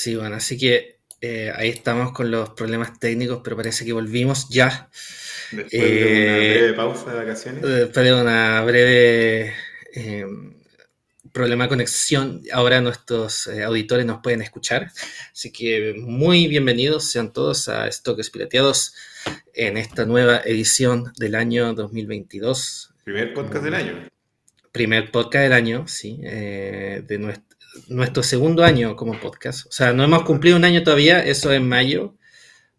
Sí, bueno, así que eh, ahí estamos con los problemas técnicos, pero parece que volvimos ya. Después de una Eh, breve pausa de vacaciones. Después de una breve eh, problema de conexión, ahora nuestros eh, auditores nos pueden escuchar. Así que muy bienvenidos sean todos a Estoques Pirateados en esta nueva edición del año 2022. Primer podcast del año. Primer podcast del año, sí, eh, de nuestro, nuestro segundo año como podcast. O sea, no hemos cumplido un año todavía, eso en mayo,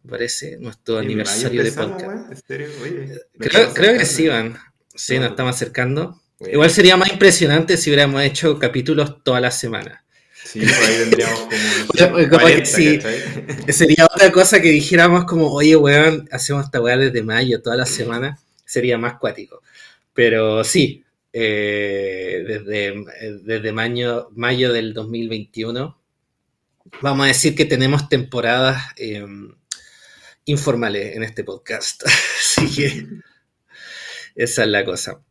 parece, nuestro aniversario de podcast. weón, ¿En serio? Oye, nos Creo, creo que sí, van. Sí, No, nos no. estamos acercando. Bueno. Igual sería más impresionante si hubiéramos hecho capítulos toda la semana. Sí, por ahí tendríamos como. no sé, Oye, capaz que 40, sí. ¿cachai? Sería otra cosa que dijéramos como, oye, weón, hacemos esta weá desde mayo, toda la semana. Sería más cuático. Pero sí, eh, desde, desde mayo, mayo del 2021, vamos a decir que tenemos temporadas eh, informales en este podcast. Así que esa es la cosa.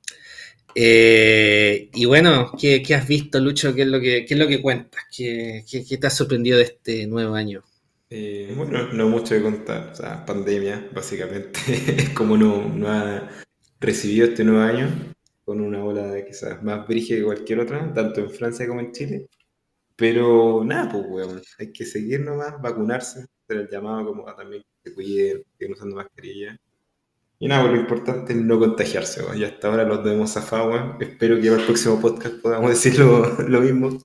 Eh, y bueno, ¿qué, qué has visto, Lucho? ¿Qué es lo que, qué es lo que cuentas? ¿Qué, qué, qué te ha sorprendido de este nuevo año? Eh, bueno, no mucho que contar. O sea, pandemia, básicamente. Es como no, no ha recibido este nuevo año con una ola quizás más brígida que cualquier otra, tanto en Francia como en Chile. Pero nada, pues, weón. Hay que seguir nomás, vacunarse, hacer el llamado como a también que se cuiden, siguen usando mascarilla. Y nada, pues, lo importante es no contagiarse, weón. Y hasta ahora los debemos zafado, weón. Espero que para el próximo podcast podamos decir lo, lo mismo.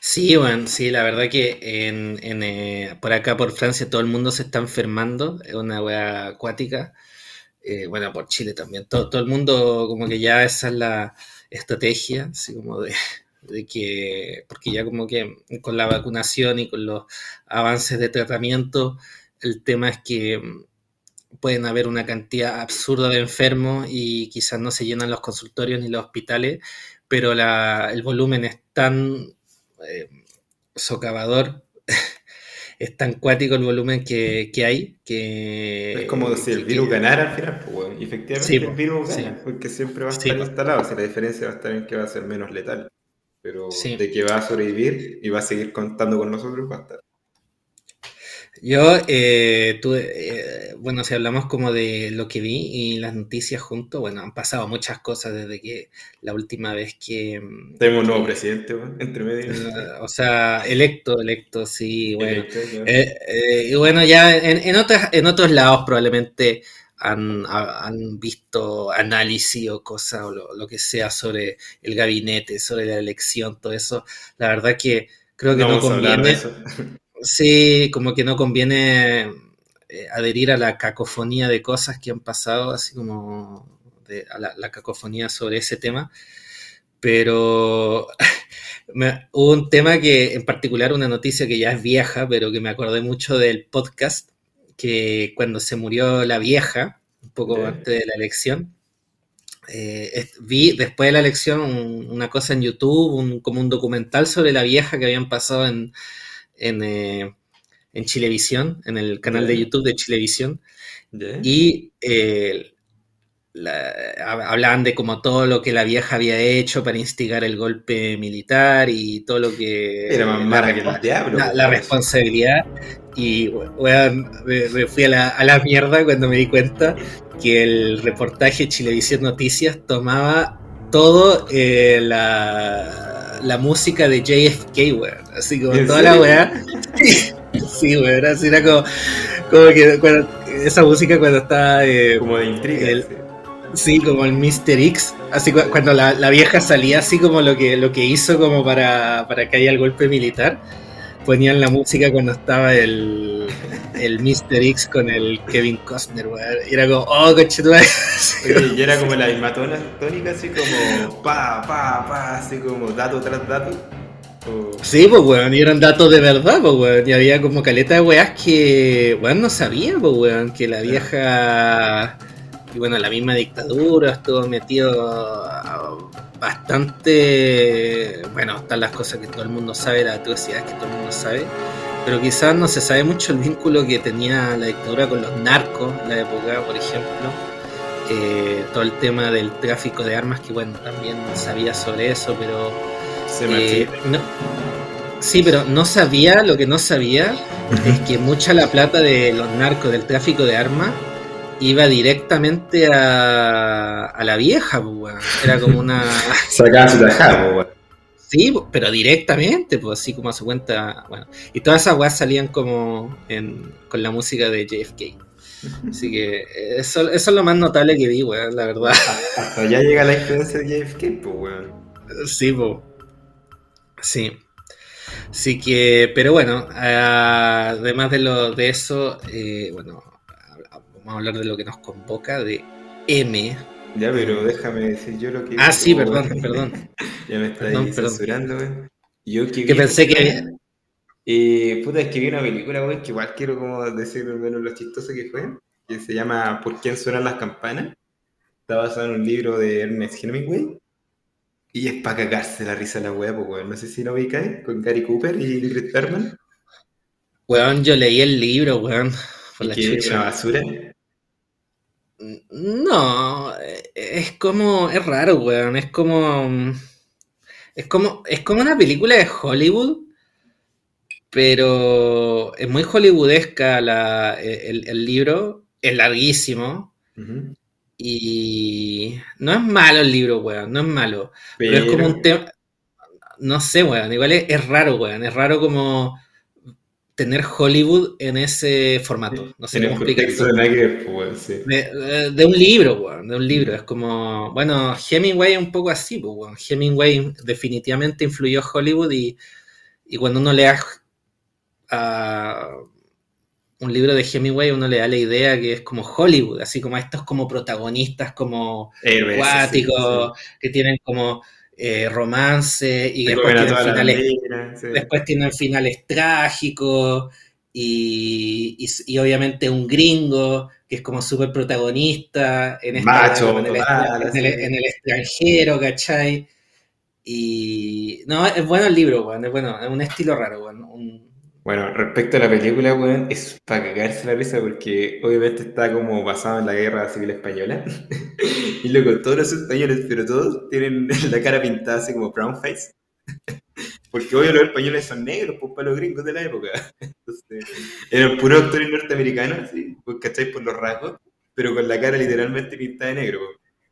Sí, bueno, sí, la verdad que en, en, eh, por acá, por Francia, todo el mundo se está enfermando, es una wea acuática. Eh, bueno, por Chile también, todo, todo el mundo como que ya esa es la estrategia, así como de, de que, porque ya como que con la vacunación y con los avances de tratamiento, el tema es que mm, pueden haber una cantidad absurda de enfermos y quizás no se llenan los consultorios ni los hospitales, pero el volumen es tan eh, socavador, es tan cuático el volumen que, que hay que... Es como si el que- virus ganara al final, pues. Y efectivamente Sí, el virus sí. gana, porque siempre va a estar instalado. Si la diferencia va a estar en que va a ser menos letal. Pero de que va a sobrevivir y va a seguir contando con nosotros, va a estar. Yo, eh, tuve, eh, bueno, si hablamos como de lo que vi y las noticias juntos, bueno, han pasado muchas cosas desde que la última vez que... mm, Tenemos un nuevo presidente, entre medio. eh, o sea, electo, electo, sí, bueno. Electo. Eh, y bueno, ya en, en, otras, en otros lados probablemente han, ha- han visto análisis o cosas o lo, lo que sea sobre el gabinete, sobre la elección, todo eso. La verdad que creo que no, de conviene. sí, como que no conviene eh, adherir a la cacofonía de cosas que han pasado, así como de, a la, la cacofonía sobre ese tema. Pero me- hubo un tema que, en particular, una noticia que ya es vieja, pero que me acordé mucho del podcast, que cuando se murió la vieja, un poco antes de la elección, eh, vi después de la elección un- una cosa en YouTube, un- como un documental sobre la vieja que habían pasado en, en, eh, en Chilevisión, en el canal de. YouTube de Chilevisión. Y eh, la- hab- hablaban de como todo lo que la vieja había hecho para instigar el golpe militar y todo lo que... Era más la mala que respo- el diablo. la, pues, la responsabilidad. Y me, me fui a la, a la mierda cuando me di cuenta que el reportaje Chilevisión Noticias tomaba todo eh, la, la música de JFK, weón. Así como ¿En toda serio? la weá. Sí, weón. Así era como, como que cuando- esa música cuando está. eh, Como de intriga. el- sí. Como el Mr. X, así cu- cuando la, la vieja salía así como lo que, lo que hizo como para, para que haya el golpe militar, ponían la música cuando estaba el, el Mr. X con el Kevin Costner, weón. Y era como, oh, conchetumadre. Oye, y era como la misma tona- tónica, así como pa, pa, pa, así como dato tras dato. O- Sí, pues weón, y eran datos de verdad, pues weón. Y había como caleta de weas que, weón, no sabía, pues weón, que la vieja, y bueno, la misma dictadura estuvo metido bastante, bueno, están las cosas que todo el mundo sabe, las atrocidades que todo el mundo sabe, pero quizás no se sabe mucho el vínculo que tenía la dictadura con los narcos en la época, por ejemplo. Eh, todo el tema del tráfico de armas, que bueno, también sabía sobre eso, pero Se eh, no. Sí, pero no sabía, lo que no sabía es que mucha la plata de los narcos, del tráfico de armas, iba directamente a, a la vieja, pues, weón. Era como una. Sacaba su tajada, pues, weón. Sí, pero directamente, pues así como a su cuenta. Bueno, y todas esas weas salían como en, con la música de JFK. Así que eso, eso es lo más notable que vi, weón, la verdad. Hasta allá llega la influencia de JFK, pues, weón. Sí, pues. Sí. Así que, pero bueno, además de lo de eso, eh, bueno, vamos a hablar de lo que nos convoca, de M. Ya, pero déjame decir yo lo que. Ah, sí, perdón, perdón. ya me está Perdón, perdón. censurando, weón. Yo que, Que vi- pensé que. Eh, puta, es que vi una película, weón, que igual quiero como decir al menos lo chistoso que fue, que se llama ¿Por quién suenan las campanas? Está basado en un libro de Ernest Hemingway. Y es para cagarse la risa la weá, pues. No sé si lo ubicáis, con Gary Cooper y Ingrid Bergman. Weón, yo leí el libro, weón. Por la chucha. una basura. No, es como, es raro, weón, es como, es como, es como una película de Hollywood, pero es muy hollywoodesca la, el, el libro, es larguísimo. Y no es malo el libro, weón, no es malo, pero es como un tema, no sé, weón, igual es, es raro, weón, es raro como tener Hollywood en ese formato, no sé en cómo de ver, pues, sí. De, de- un libro, weón, de un libro. Es como, bueno, Hemingway es un poco así, pues, weón. Hemingway definitivamente influyó Hollywood y, y cuando uno lea a un libro de Hemingway, uno le da la idea que es como Hollywood, así como estos como protagonistas como acuáticos, que tienen como eh, romance y después tienen finales sí. después tienen finales trágicos y, y, y obviamente un gringo que es como súper protagonista en, esta- Macho, en, el, total, en el- así. en el extranjero, ¿cachai? Y no, es bueno el libro, weón, es bueno, es un estilo raro, un- Bueno, respecto a la película, weón, es para cagarse la risa porque obviamente está como basado en la guerra civil española. y luego todos los españoles, pero todos tienen la cara pintada así como brown face. porque obvio los españoles son negros, pues para los gringos de la época. Entonces, eran puros actores norteamericanos, así, pues, ¿cachai? Por los rasgos, pero con la cara literalmente pintada de negro.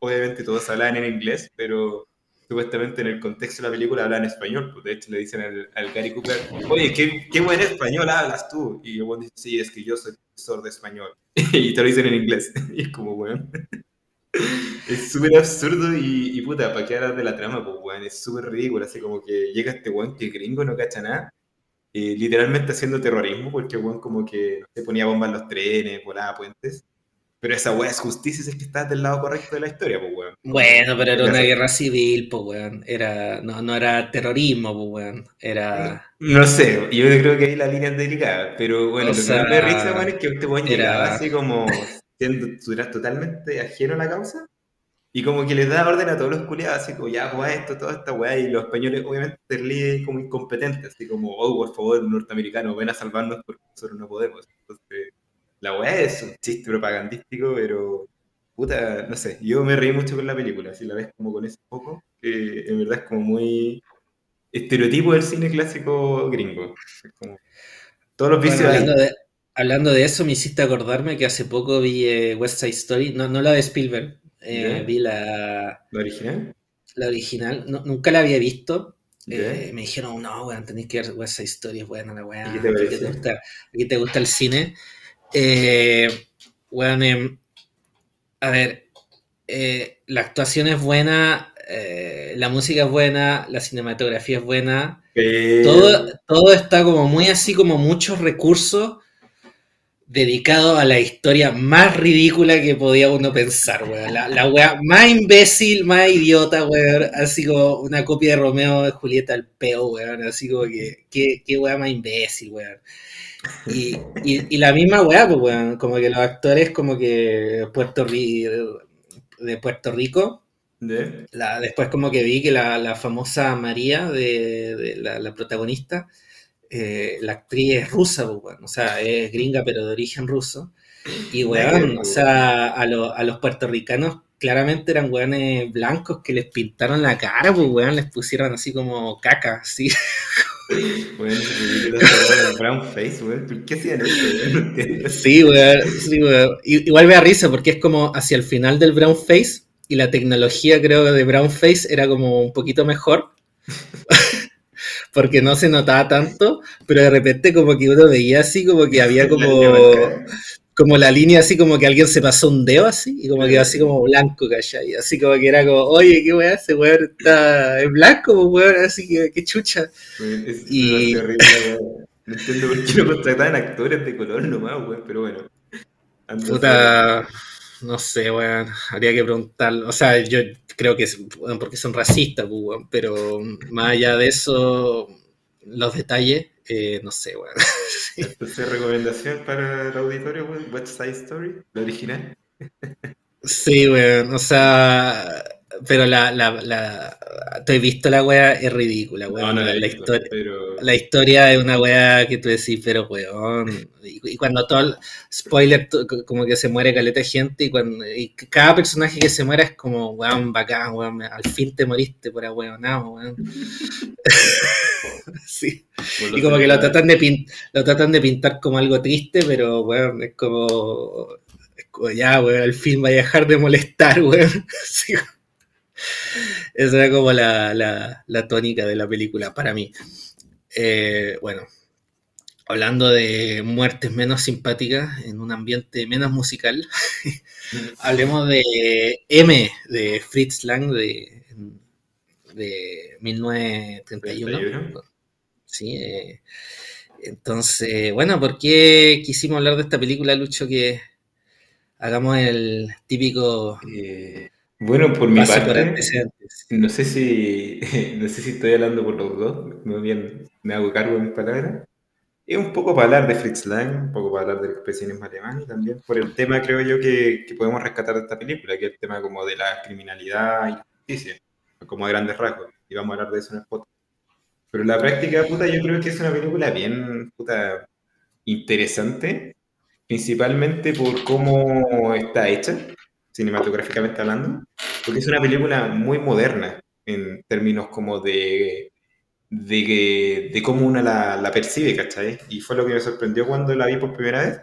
Obviamente todos hablaban en inglés, pero supuestamente en el contexto de la película hablan español, pues de hecho le dicen al, al Gary Cooper, oye, qué, qué buen español hablas tú. Y weón dice, sí, es que yo soy profesor de español. y te lo dicen en inglés. y es como, weón. es súper absurdo y, y puta, ¿para qué hablar de la trama? Pues, weón, es súper ridículo. Así como que llega este weón que gringo, no cacha nada. eh, literalmente haciendo terrorismo, porque weón como que se ponía bombas en los trenes, volaba puentes. Pero esa weá es justicia, es que estás del lado correcto de la historia, pues, weón. Bueno, pero era una guerra civil, pues, weón, era, no, no era terrorismo, pues, weón, era... No sé, yo creo que ahí la línea es delicada, pero bueno, O lo que sea, más me risa, weón, es que este weón era- llegaba así como siendo totalmente ajeno a la causa y como que les da orden a todos los culiados, así como ya, pues esto, toda esta weá, y los españoles obviamente se ríen como incompetentes, así como, oh, por favor, norteamericanos, ven a salvarnos porque nosotros no podemos. Entonces, la weá es un chiste propagandístico, pero puta, no sé, yo me reí mucho con la película, si la ves como con ese poco, que en verdad es como muy estereotipo del cine clásico gringo. Es como, todos los Bueno, vicios ahí. hablando de, hablando de eso, me hiciste acordarme que hace poco vi eh, West Side Story, no, no la de Spielberg, eh, vi la, ¿La original? la original, no- nunca la había visto. Eh, me dijeron, no, weón, tenéis que ver West Side Story, es buena la weá. ¿Y qué te ¿a ti pareció? gusta, a ti te gusta el cine? Eh, weón, em, a ver, eh, la actuación es buena, eh, la música es buena, la cinematografía es buena. Todo, todo está como muy así, como muchos recursos dedicados a la historia más ridícula que podía uno pensar, weón. La, la wea más imbécil, más idiota, weón. Así como una copia de Romeo y Julieta al peo, weón. Así como que, qué, qué wea más imbécil, weón. Y, y, y la misma wea, pues, weón. Como que los actores como que Puerto Ri- de Puerto Rico después como que vi que la, la famosa María, de, de la, la protagonista, eh, la actriz es rusa, pues, weón. o sea, es gringa pero de origen ruso. Y weón, o sea, a, lo- a los puertorricanos claramente eran weones blancos que les pintaron la cara, pues weón, les pusieron así como caca, así. Bueno, brown face, weón. ¿Por qué hacían eso, Sí, weón. Sí. Igual me da risa porque es como hacia el final del brown face y la tecnología, creo, de brown face era como un poquito mejor. porque no se notaba tanto, pero de repente como que uno veía así como que había como como la línea así como que alguien se pasó un dedo así y como que así como blanco, ¿cachai? Así como que era como, oye, qué weá, ese weón está en blanco, pues, weón, así que qué chucha. Es, y... horrible, No entiendo por qué no contrataban actores de color nomás, weón, pero bueno. Puta, no sé, weón, habría que preguntarlo. O sea, yo creo que es bueno, porque son racistas, pues, weón, pero más allá de eso, los detalles, eh, no sé, weón. Entonces, recomendación para el auditorio, weón, West Side Story, la original. Sí, weón, o sea, pero la, la, la, te he visto la weá, es ridícula, weón. No, no la, la, historia, la historia es una weá que tú decís, pero weón. Y, cuando todo el spoiler, como que se muere caleta de gente, y, cuando, y cada personaje que se muera es como, weón, bacán, weón, al fin te moriste por weonado, weón. sí. y como que lo tratan, de lo tratan de pintar como algo triste, pero weón, es como, es como ya, weón, al fin va a dejar de molestar, weón. sí. Esa era como la, tónica de la película para mí. Eh, bueno, hablando de muertes menos simpáticas en un ambiente menos musical, hablemos de M, de Fritz Lang, de, de 1931. Sí, eh, entonces, bueno, ¿por qué quisimos hablar de esta película, Lucho? Que hagamos el típico... Eh, bueno, por mi parte, no sé si no sé si estoy hablando por los dos, muy bien me hago cargo de mis palabras. Es un poco para hablar de Fritz Lang, un poco para hablar del expresionismo alemán y también por el tema, creo yo, que, que, podemos rescatar de esta película, que es el tema como de la criminalidad y justicia, como a grandes rasgos, y vamos a hablar de eso en el podcast. Pero la práctica, puta, yo creo que es una película bien, puta, interesante, principalmente por cómo está hecha, cinematográficamente hablando, porque es una película muy moderna en términos como de, de, de cómo uno la, la, percibe, ¿cachai? Y fue lo que me sorprendió cuando la vi por primera vez,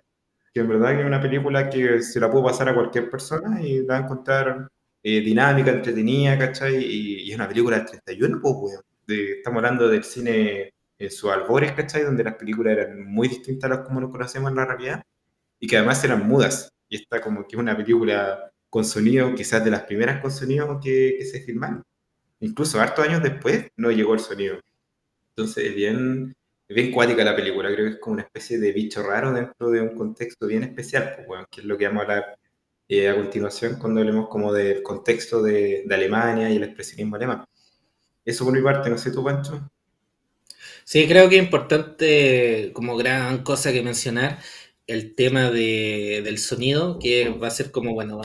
que en verdad que es una película que se la puedo pasar a cualquier persona y la va a encontrar eh, dinámica, entretenida, ¿cachai? Y, es una película del 31, pues, estamos hablando del cine en sus albores, ¿cachai? Donde las películas eran muy distintas a las como nos conocemos en la realidad y que además eran mudas. Y esta como que es una película con sonido, quizás de las primeras con sonido que, se filmaron. Incluso hartos años después no llegó el sonido. Entonces es bien, bien cuática la película, creo que es como una especie de bicho raro dentro de un contexto bien especial, pues, bueno, que es lo que vamos a hablar eh, a continuación cuando hablemos como del contexto de, de, Alemania y el expresionismo alemán. Eso por mi parte, no sé tú, Pancho. Sí, creo que es importante, como gran cosa que mencionar, el tema de, del sonido, que va a ser como, bueno,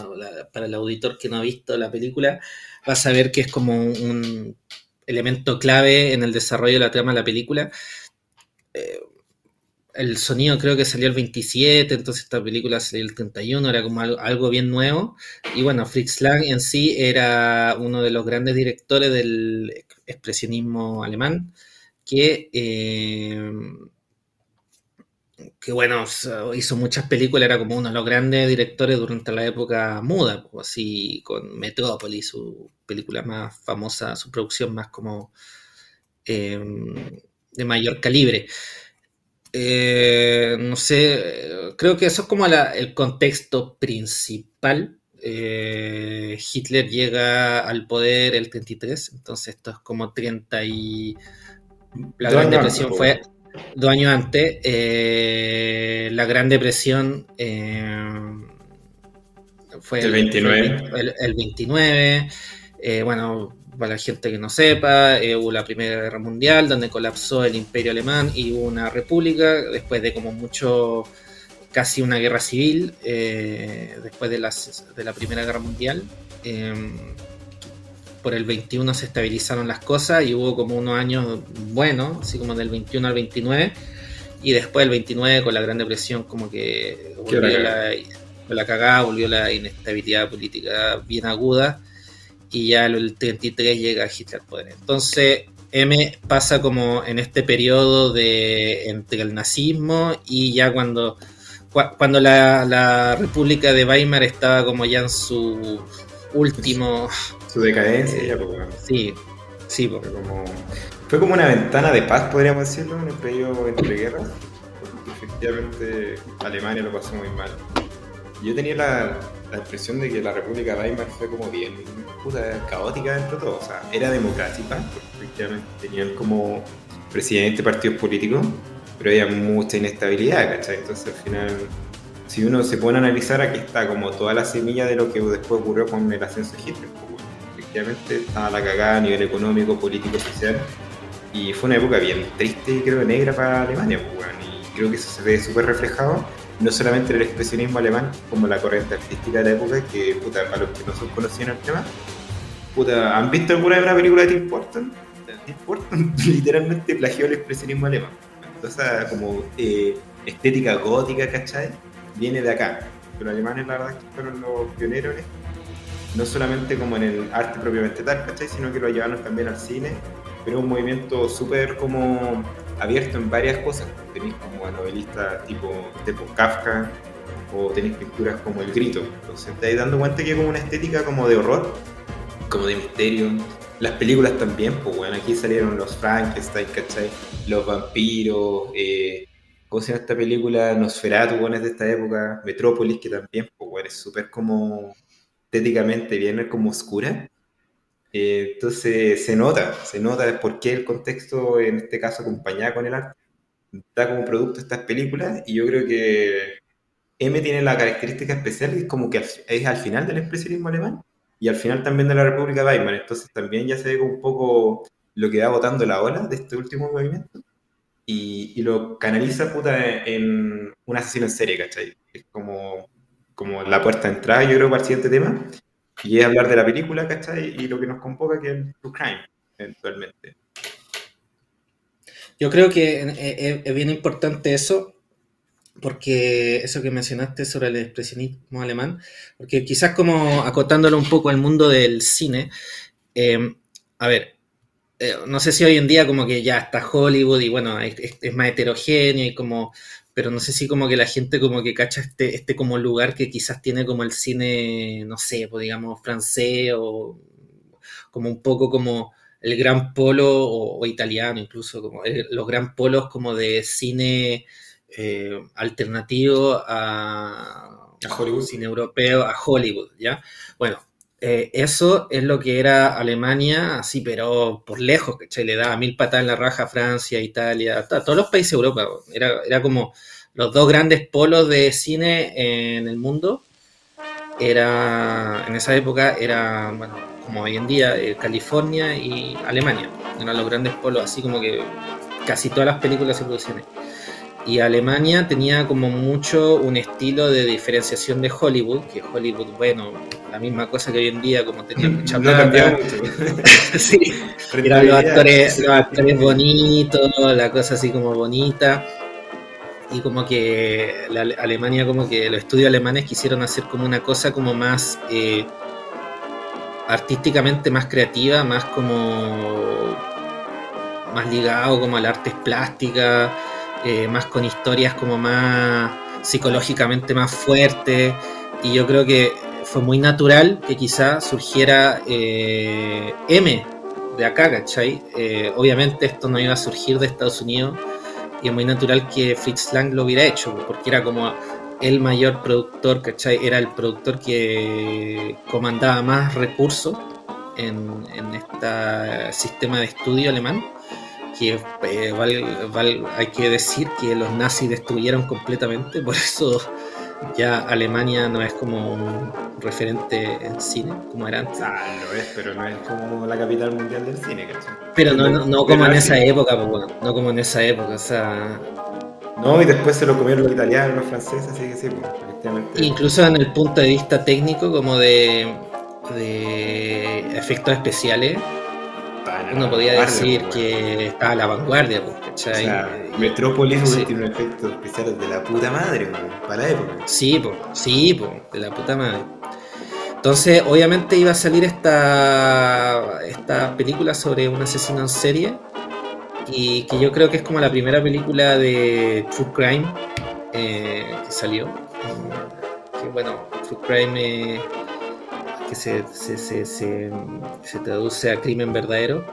para el auditor que no ha visto la película, va a saber que es como un, elemento clave en el desarrollo de la trama de la película. Eh, el sonido creo que salió el 27, entonces esta película salió el 31, era como algo, bien nuevo. Y bueno, Fritz Lang en sí era uno de los grandes directores del expresionismo alemán, que... Eh, que bueno, hizo muchas películas, era como uno de los grandes directores durante la época muda, pues, así con Metrópolis, su película más famosa, su producción más como em, de mayor calibre. Eh, no sé, creo que eso es como el contexto principal. Eh, Hitler llega al poder el 33, entonces esto es como 30 y... La Gran Depresión fue dos años antes, eh, la Gran Depresión eh, fue el 29. el, 29. Eh, bueno, para la gente que no sepa, hubo la Primera Guerra Mundial, donde colapsó el Imperio Alemán y hubo una república, después de como mucho, casi una guerra civil, después de, las, de la Primera Guerra Mundial. Por el 21 se estabilizaron las cosas y hubo como unos años buenos, así como del 21 al 29, y después del 29 con la Gran Depresión como que volvió la, la cagada, volvió la inestabilidad política bien aguda, y ya el 33 llega Hitler al poder. Entonces, M pasa como en este periodo de entre el nazismo y ya cuando, cuando la, República de Weimar estaba como ya en su último... Su decadencia, ya, pues, Sí, sí. Fue, como, fue como una ventana de paz, podríamos decirlo, en el periodo entre guerras, porque efectivamente Alemania lo pasó muy mal. Yo tenía la, la impresión de que la República de Weimar fue como bien puta, caótica dentro de todo. O sea, era democrática, porque efectivamente tenían como presidente partidos políticos, pero había mucha inestabilidad, ¿cachai? Entonces al final, si uno se pone a analizar, aquí está como toda la semilla de lo que después ocurrió con el ascenso de Hitler. Pues, efectivamente estaba la cagada a nivel económico, político, social, y fue una época bien triste y creo negra para Alemania, pues, y creo que eso se ve súper reflejado no solamente el expresionismo alemán, como la corriente artística de la época, que, puta, para los que no son conocidos en el tema, puta, ¿han visto alguna vez una película de Tim Burton? Tim Burton literalmente plagió el expresionismo alemán. Entonces, como eh, estética gótica, ¿cachai? Viene de acá. Los alemanes, la verdad, que fueron los pioneros No solamente como en el arte propiamente tal, ¿cachai? Sino que lo llevaron también al cine. Pero un movimiento súper como abierto en varias cosas. Tenéis como a novelistas tipo, tipo Kafka o tenéis pinturas como El Grito. Entonces estáis dando cuenta que como una estética como de horror, como de misterio. Las películas también, pues bueno, aquí salieron los Frankenstein, ¿cachai? Los vampiros, eh, ¿cómo se llama esta película? Nosferatu, bueno, es de esta época. Metrópolis, que también, pues bueno, es súper como estéticamente bien como oscura eh, entonces se nota, se nota por qué el contexto, en este caso acompañado con el arte, da como producto estas películas y yo creo que M tiene la característica especial que es como que es al final del expresionismo alemán y al final también de la República Weimar, entonces también ya se ve un poco lo que va botando la ola de este último movimiento y, y lo canaliza puta en un asesino en serie, ¿cachai? Es como, como la puerta de entrada, yo creo, para el siguiente tema y es hablar de la película, ¿cachai? Y lo que nos convoca que es True Crime, eventualmente. Yo creo que es bien importante eso, porque eso que mencionaste sobre el expresionismo alemán, porque quizás como acotándolo un poco al mundo del cine, eh, a ver, eh, no sé si hoy en día como que ya está Hollywood y bueno, es, más heterogéneo y como pero no sé si como que la gente como que cacha este, este como lugar que quizás tiene como el cine, no sé, pues digamos francés o como un poco como el gran polo o, italiano incluso, como los gran polos como de cine eh, alternativo a, a Hollywood. cine europeo, a Hollywood, ¿ya? Bueno, eh, eso es lo que era Alemania, así, pero por lejos, ¿cachai? Le daba mil patadas en la raja a Francia, Italia, todos los países de Europa. Era, era como los dos grandes polos de cine en el mundo. Era, en esa época, era, bueno, como hoy en día, eh, California y Alemania. Eran los grandes polos, así como que casi todas las películas se producían y Alemania tenía como mucho un estilo de diferenciación de Hollywood, que Hollywood, bueno, la misma cosa que hoy en día, como tenía mucha plata. sí, eran los actores, los actores bonitos, la cosa así como bonita. Y como que la Alemania, como que los estudios alemanes quisieron hacer como una cosa como más eh, artísticamente más creativa, más como más ligado como al artes plásticas eh, más con historias como más psicológicamente más fuertes. Y yo creo que fue muy natural que quizá surgiera eh, M de acá, ¿cachai? Eh, obviamente esto no iba a surgir de Estados Unidos y es muy natural que Fritz Lang lo hubiera hecho, porque era como el mayor productor, ¿cachai? Era el productor que comandaba más recursos en, en este sistema de estudio alemán que eh, hay que decir que los nazis destruyeron completamente, por eso ya Alemania no es como un referente en cine como era antes. Ah, lo es, pero no es como la capital mundial del cine, ¿cachai? Pero no, no, como en esa época, pues bueno, no como en esa época, o sea... No, y después se lo comieron los italianos, los franceses, así que sí, pues, Incluso en el punto de vista técnico, como de, de efectos especiales, uno podía decir que estaba a la vanguardia, ¿cachai? O sea, Metrópolis tiene un efecto especial de la puta madre, para la época. Sí, pues, sí, de la puta madre. Entonces, obviamente iba a salir esta, esta película sobre un asesino en serie y que yo creo que es como la primera película de True Crime eh, que salió. Que bueno, True Crime eh, que se, se, se, traduce a crimen verdadero.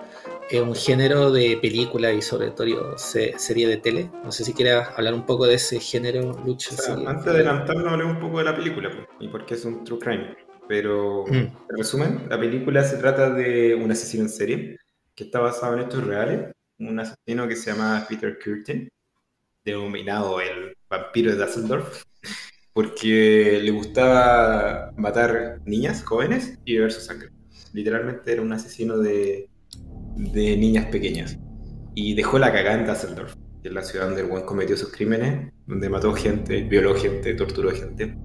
Es un género de película y sobre todo serie de tele. No sé si quieras hablar un poco de ese género, Lucho. antes de adelantarnos, hablemos un poco de la película y por qué es un True Crime. Pero, mm. en resumen, la película se trata de un asesino en serie que está basado en hechos reales. Un asesino que se llama Peter Curtin, denominado el vampiro de Dusseldorf, porque le gustaba matar niñas jóvenes y beber su sangre. Literalmente era un asesino de, de niñas pequeñas. Y dejó la cagada en Dusseldorf, que es la ciudad donde el buen cometió sus crímenes, donde mató gente, violó gente, torturó gente.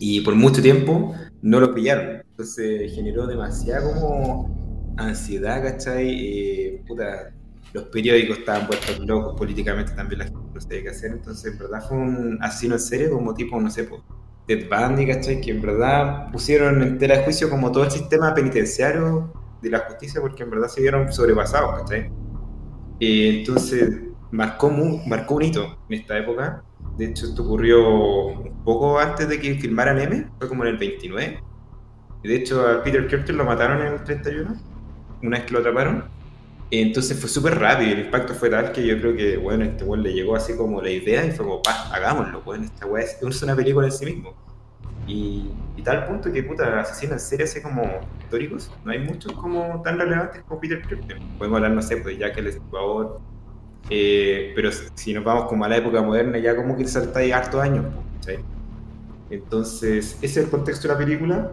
Y por mucho tiempo no lo pillaron. Entonces generó demasiada como ansiedad, ¿cachai? Eh, puta, los periódicos estaban puestos locos, políticamente también la gente no sabía qué hacer. Entonces, en verdad fue un asesino en serio, como tipo, no sé, pues, Ted Bundy, ¿cachai? Que en verdad pusieron en tela de juicio como todo el sistema penitenciario de la justicia, porque en verdad se vieron sobrepasados, ¿cachai? Eh, entonces, marcó, marcó un hito en esta época de hecho, esto ocurrió un poco antes de que filmaran M, fue como en el 29. Y de hecho, a Peter Curtin lo mataron en el 31, una vez que lo atraparon. Entonces fue súper rápido, el impacto fue tal que yo creo que, bueno, este weón le llegó así como la idea y fue como, pa, hagámoslo, weón, esta weá es una película en sí mismo. Y, y, tal punto que, puta, asesinos en serie así como históricos, no hay muchos como tan relevantes como Peter Curtin. Podemos hablar, no sé, pues ya que el Estuador, eh, pero si nos vamos como a la época moderna, ya como que saltáis harto años. Entonces, ese es el contexto de la película.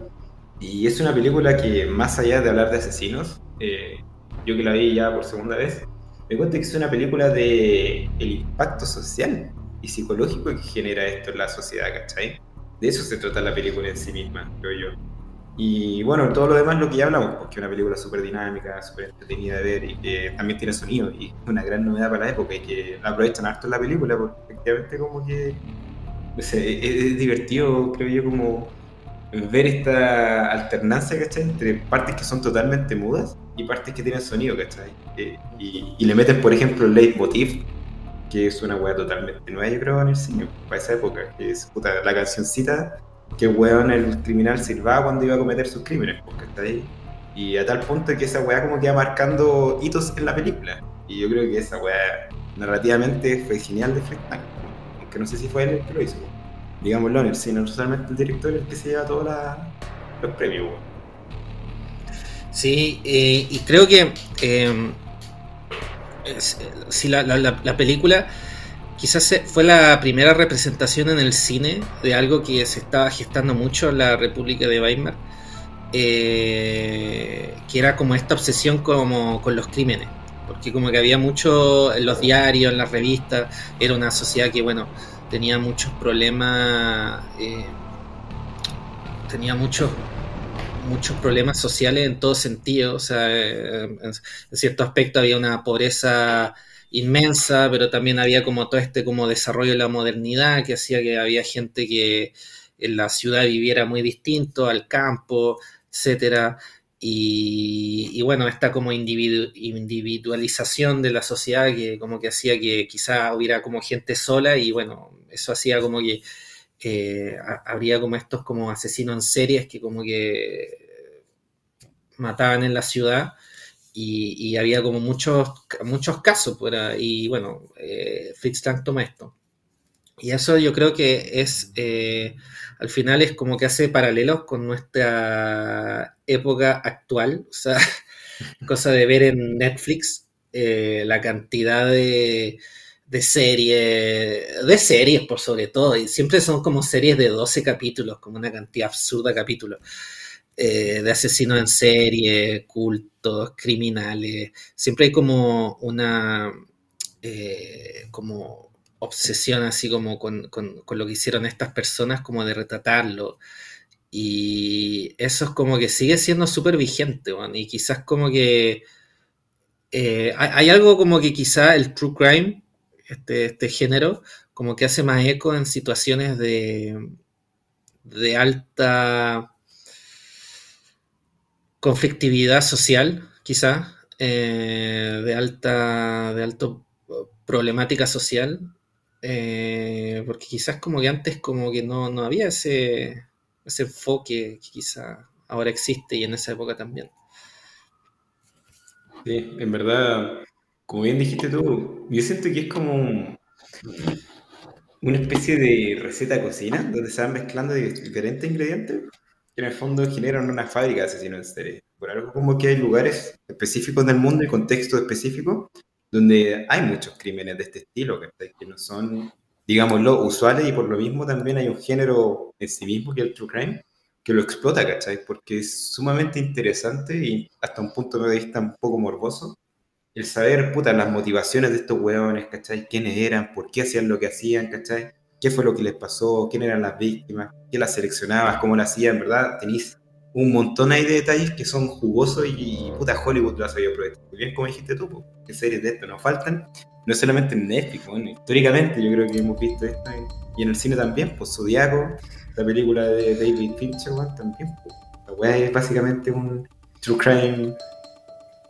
Y es una película que, más allá de hablar de asesinos, eh, yo que la vi ya por segunda vez, me cuenta que es una película de el impacto social y psicológico que genera esto en la sociedad, ¿cachai? De eso se trata la película en sí misma, creo yo. Y bueno, todo lo demás lo que ya hablamos, porque es una película súper dinámica, súper entretenida de ver y que también tiene sonido y es una gran novedad para la época y que la aprovechan harto en la película porque efectivamente como que es, divertido, creo yo, como ver esta alternancia, ¿cachai? Entre partes que son totalmente mudas y partes que tienen sonido, ¿cachai? Eh, y, y, le meten, por ejemplo, el leitmotiv, que es una weá totalmente nueva, yo creo, en el cine, para esa época, que es puta, la cancioncita que weón el criminal sirva cuando iba a cometer sus crímenes, está ahí. Y a tal punto que esa weá como que iba marcando hitos en la película. Y yo creo que esa weá narrativamente fue genial de Frank aunque no sé si fue él el que lo hizo. Digámoslo, en el cine, no solamente el director el que se lleva todos los premios. Sí, eh, y creo que eh, si la, la, la película quizás fue la primera representación en el cine de algo que se estaba gestando mucho en la República de Weimar, eh, que era como esta obsesión como con los crímenes, porque como que había mucho en los diarios, en las revistas, era una sociedad que, bueno, tenía muchos problemas, eh, tenía muchos muchos problemas sociales en todo sentido, o sea, en cierto aspecto había una pobreza inmensa, pero también había como todo este como desarrollo de la modernidad que hacía que había gente que en la ciudad viviera muy distinto al campo, etcétera. Y, bueno, esta como individualización de la sociedad que como que hacía que quizá hubiera como gente sola y bueno, eso hacía como que eh, habría como estos como asesinos en series que como que mataban en la ciudad y, había como muchos, muchos casos, pues, y bueno, eh, Fritz Lang toma esto. Y eso yo creo que es, eh, al final es como que hace paralelos con nuestra época actual, o sea, cosa de ver en Netflix eh, la cantidad de, de series, de series por sobre todo, y siempre son como series de 12 capítulos, como una cantidad absurda de capítulos. Eh, de asesinos en serie, cultos, criminales. Siempre hay como una eh, como obsesión así como con, lo que hicieron estas personas, como de retratarlo. Y eso es como que sigue siendo súper vigente, y quizás como que eh, hay, algo como que quizá el true crime, este, este género, como que hace más eco en situaciones de, de alta conflictividad social, quizá, eh, de alta, de alto problemática social, eh, porque quizás como que antes como que no, no había ese, ese enfoque que quizá ahora existe y en esa época también. Sí, en verdad, como bien dijiste tú, yo siento que es como una especie de receta de cocina donde se van mezclando diferentes ingredientes que en el fondo generan una fábrica de asesinos en serie. Por algo como que hay lugares específicos del mundo y contextos específicos donde hay muchos crímenes de este estilo, que no son, digámoslo, usuales y por lo mismo también hay un género en sí mismo que es el true crime que lo explota, ¿cachai? Porque es sumamente interesante y hasta un punto de vista un poco morboso el saber, puta, las motivaciones de estos hueones, ¿cachai? ¿Quiénes eran? ¿Por qué hacían lo que hacían, ¿cachai? ¿Qué fue lo que les pasó? ¿Quién eran las víctimas? ¿Quién las seleccionabas? ¿Cómo las hacían? ¿Verdad? Tenéis un montón ahí de detalles que son jugosos y, puta Hollywood lo ha sabido aprovechar. Bien, como dijiste tú, ¿qué series de esto nos faltan? No solamente en Netflix, bueno, históricamente yo creo que hemos visto esto y en el cine también, pues Zodiaco, la película de David Fincher, también, pues, la weá es básicamente un true crime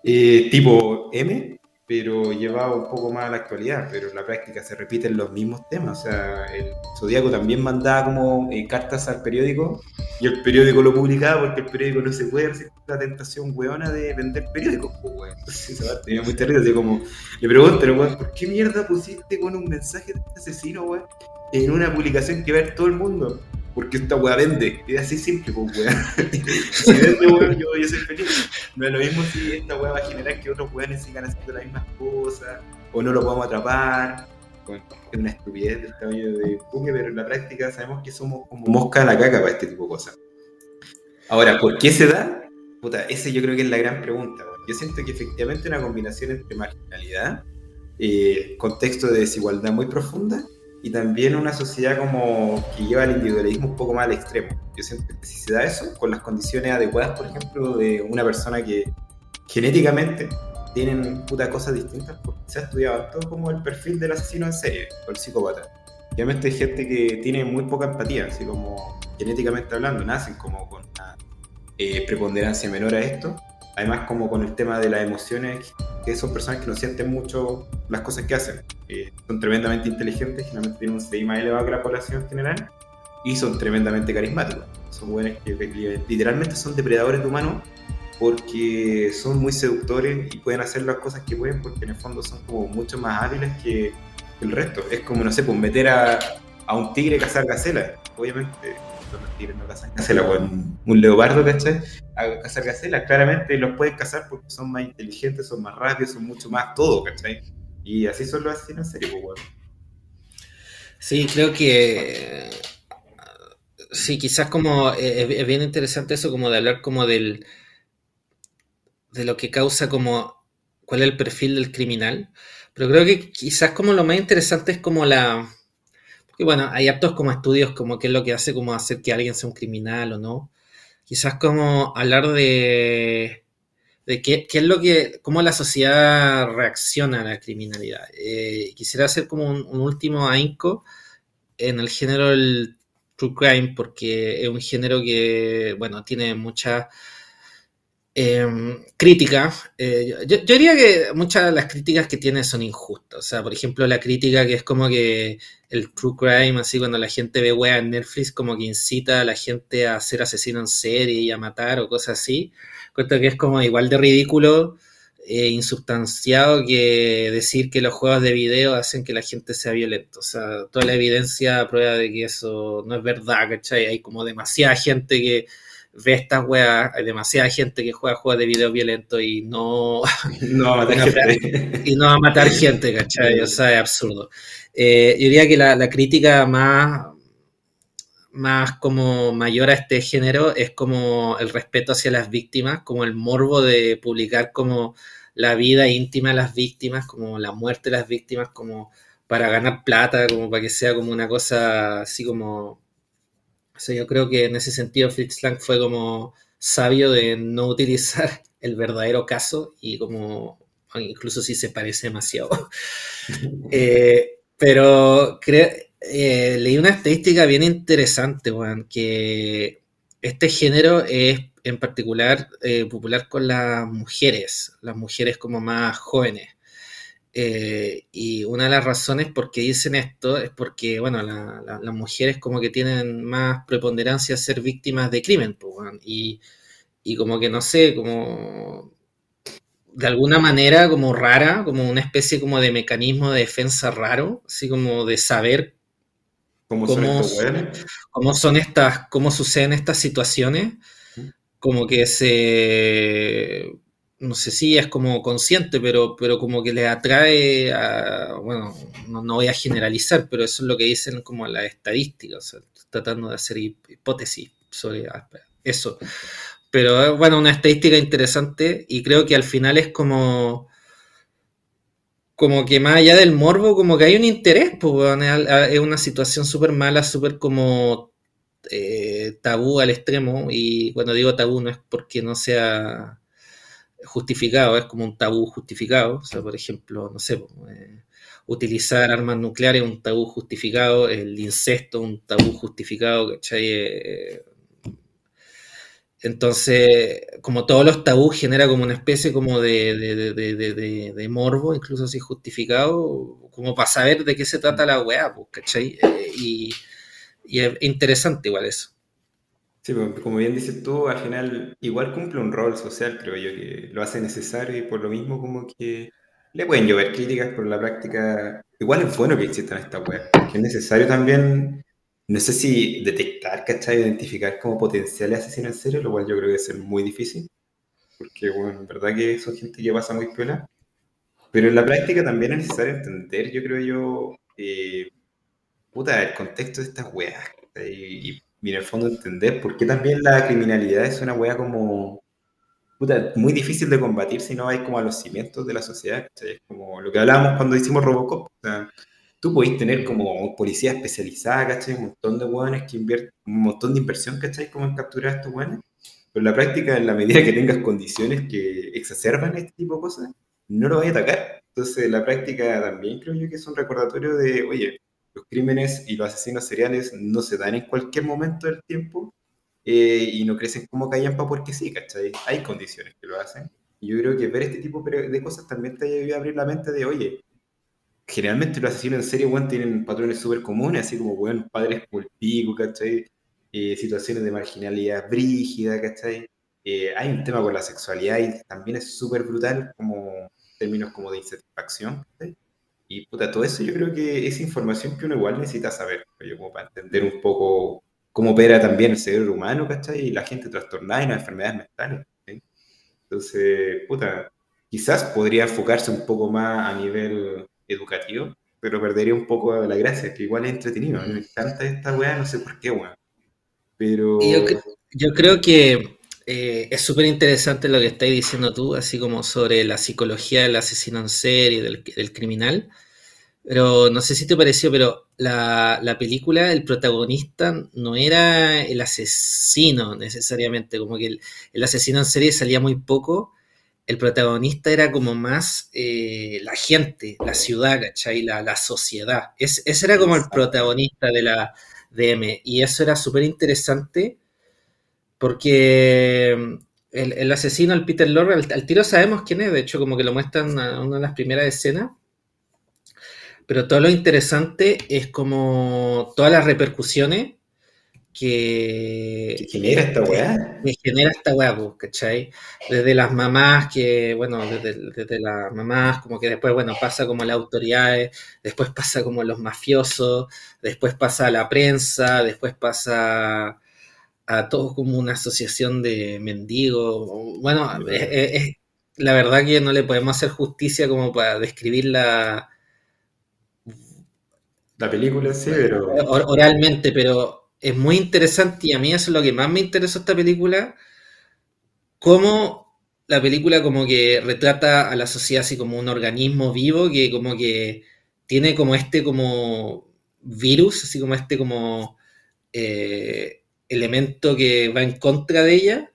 eh, tipo M, pero llevado un poco más a la actualidad, pero en la práctica se repiten los mismos temas. O sea, el Zodíaco también mandaba como eh, cartas al periódico y el periódico lo publicaba porque el periódico no se puede resistir la tentación weona de vender periódicos, pues. Entonces, esa parte muy terrible. Así como, le pregunto, weón, ¿por qué mierda pusiste con un mensaje de este asesino, weón, en una publicación que va a ver todo el mundo? Porque esta weá vende. Es así simple, pues weá. si vende, weón, yo, yo soy feliz. No es lo mismo si esta weá va a generar que otros weones sigan haciendo las mismas cosas, o no lo podamos atrapar. es una estupidez del tamaño de buque, pero en la práctica sabemos que somos como mosca a la caca para este tipo de cosas. Ahora, ¿por qué se da? Puta, esa yo creo que es la gran pregunta. Yo siento que efectivamente una combinación entre marginalidad, eh, contexto de desigualdad muy profunda y también una sociedad como que lleva el individualismo un poco más al extremo. Yo siento que si se da eso, con las condiciones adecuadas, por ejemplo, de una persona que genéticamente tienen puta cosas distintas, porque se ha estudiado todo como el perfil del asesino en serie o el psicópata. Obviamente hay gente que tiene muy poca empatía, así como genéticamente hablando, nacen como con una eh, preponderancia menor a esto, además como con el tema de las emociones, que son personas que no sienten mucho las cosas que hacen. Eh, son tremendamente inteligentes, generalmente tienen un CI más elevado que la población general, y son tremendamente carismáticos. Son buenos que literalmente son depredadores de humanos porque son muy seductores y pueden hacer las cosas que pueden porque en el fondo son como mucho más hábiles que el resto. Es como, no sé, pues meter a, a un tigre a cazar gacelas. Obviamente no gacela, o un, leopardo, ¿cachai? A cazar gacelas, claramente los pueden cazar porque son más inteligentes, son más rápidos, son mucho más todo, ¿cachai? Y así son los asesinos en serie, pues, bueno. Sí, creo que sí, quizás como eh, es bien interesante eso como de hablar como del de lo que causa como cuál es el perfil del criminal, pero creo que quizás como lo más interesante es como la y bueno, hay aptos como estudios como qué es lo que hace como hacer que alguien sea un criminal o no. Quizás como hablar de, de qué, qué es lo que, cómo la sociedad reacciona a la criminalidad. Eh, quisiera hacer como un, último ahínco en el género del true crime, porque es un género que, bueno, tiene mucha Em, crítica, eh, yo, diría que muchas de las críticas que tiene son injustas. O sea, por ejemplo, la crítica que es como que el true crime, así cuando la gente ve wea en Netflix, como que incita a la gente a ser asesino en serie y a matar o cosas así. Cuento que es como igual de ridículo e insubstanciado que decir que los juegos de video hacen que la gente sea violenta. O sea, toda la evidencia prueba de que eso no es verdad, ¿cachai? Hay como demasiada gente que ve estas weas, hay demasiada gente que juega juegos de video violento y no, no va a matar gente. y no va a matar gente, ¿cachai? O sea, es absurdo. Eh, yo diría que la, crítica más, más como mayor a este género es como el respeto hacia las víctimas, como el morbo de publicar como la vida íntima de las víctimas, como la muerte de las víctimas, como para ganar plata, como para que sea como una cosa así como yo creo que en ese sentido Fritz Lang fue como sabio de no utilizar el verdadero caso y como incluso si se parece demasiado. Eh, pero eh, leí una estadística bien interesante, Juan, que este género es en particular eh, popular con las mujeres, las mujeres como más jóvenes. Eh, y una de las razones por qué dicen esto es porque, bueno, las mujeres como que tienen más preponderancia a ser víctimas de crimen, pues, y, y como que no sé, como de alguna manera como rara, como una especie como de mecanismo de defensa raro, así como de saber ¿Cómo, cómo, son, cómo son estas, cómo suceden estas situaciones, como que se, no sé si es como consciente, pero, pero como que le atrae a, bueno, no, no, voy a generalizar, pero eso es lo que dicen como las estadísticas, tratando de hacer hipótesis sobre eso. Pero eh, bueno, una estadística interesante y creo que al final es como como que más allá del morbo, como que hay un interés, pues, es una situación súper mala, súper como eh, tabú al extremo, y cuando digo tabú no es porque no sea justificado, es como un tabú justificado, o sea, por ejemplo, no sé, eh, utilizar armas nucleares es un tabú justificado, el incesto un tabú justificado, ¿cachai? Eh, entonces, como todos los tabús, genera como una especie como de, de, morbo, incluso así justificado, como para saber de qué se trata la weá, ¿cachai? Eh, y, es interesante igual eso. Sí, como bien dices tú, al final igual cumple un rol social, creo yo, que lo hace necesario y por lo mismo como que le pueden llover críticas, por la práctica igual es bueno que existan estas weas, que es necesario también no sé si detectar, ¿cachai? Identificar como potenciales asesinos en serio, lo cual yo creo que es muy difícil. Porque, bueno, en verdad que son gente que pasa muy piola. Pero en la práctica también es necesario entender, yo creo yo, eh, puta, el contexto de estas weas. Y, y, en el fondo entender por qué también la criminalidad es una wea como, puta, muy difícil de combatir si no hay como a los cimientos de la sociedad. Es como lo que hablábamos cuando hicimos Robocop. O sea, tú podéis tener como policía especializada, ¿cachai? Un montón de hueones que invierten, un montón de inversión, ¿cachai? Como en capturar a estos hueones. Pero en la práctica, en la medida que tengas condiciones que exacerban este tipo de cosas, no lo vais a atacar. Entonces, la práctica también creo yo que es un recordatorio de, oye, los crímenes y los asesinos seriales no se dan en cualquier momento del tiempo eh, y no crecen como callampa porque sí, ¿cachai? Hay condiciones que lo hacen. Y yo creo que ver este tipo de cosas también te ayuda a abrir la mente de, oye, generalmente los asesinos en serie, weón, tienen patrones súper comunes, así como, weón, padres pico, ¿cachai? Eh, situaciones de marginalidad brígida, ¿cachai? Eh, hay un tema con la sexualidad y también es súper brutal, como términos como de insatisfacción, ¿cachai? Y puta, todo eso yo creo que es información que uno igual necesita saber, como para entender un poco cómo opera también el cerebro humano, ¿cachai? Y la gente trastornada y las enfermedades mentales, ¿cachai? Entonces, puta, quizás podría enfocarse un poco más a nivel educativo, pero perdería un poco la gracia, que igual es entretenido. A mí me encanta esta weá, no sé por qué, weá. Pero. Yo, yo creo que eh, es súper interesante lo que estáis diciendo tú, así como sobre la psicología del asesino en serie, del, del criminal. Pero no sé si te pareció, pero la, la, película, el protagonista no era el asesino necesariamente, como que el, el asesino en serie salía muy poco el protagonista era como más eh, la gente, la ciudad, ¿cachai? La, la sociedad. Es, ese era como el protagonista de la DM. Y eso era súper interesante porque mm, el, asesino, el Peter Lorre, al, tiro sabemos quién es, de hecho como que lo muestran en una de las primeras escenas. Pero todo lo interesante es como todas las repercusiones que, genera esta weá. Que genera esta weá, ¿cachai? Desde las mamás, que, bueno, desde, las mamás, como que después, bueno, pasa como las autoridades, después pasa como los mafiosos, después pasa a la prensa, después pasa a todo como una asociación de mendigos. Bueno, es, la verdad que no le podemos hacer justicia como para describir la... La película, sí, pero... Oralmente, pero es muy interesante y a mí eso es lo que más me interesó esta película, cómo la película como que retrata a la sociedad así como un organismo vivo que como que tiene como este como virus, así como este como eh, elemento que va en contra de ella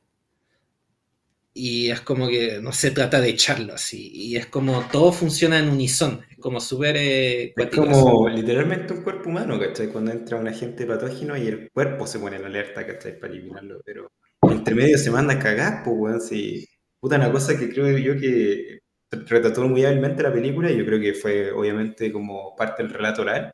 y es como que no se trata de echarlo así y es como todo funciona en unison como súper... Eh, es como literalmente un cuerpo humano, ¿cachai? Cuando entra un agente patógeno y el cuerpo se pone en alerta, ¿cachai? Para eliminarlo, pero entre medio se manda a cagar, pues, weón, sí. Puta, una cosa que creo yo que retrató muy hábilmente la película, y yo creo que fue obviamente como parte del relato oral,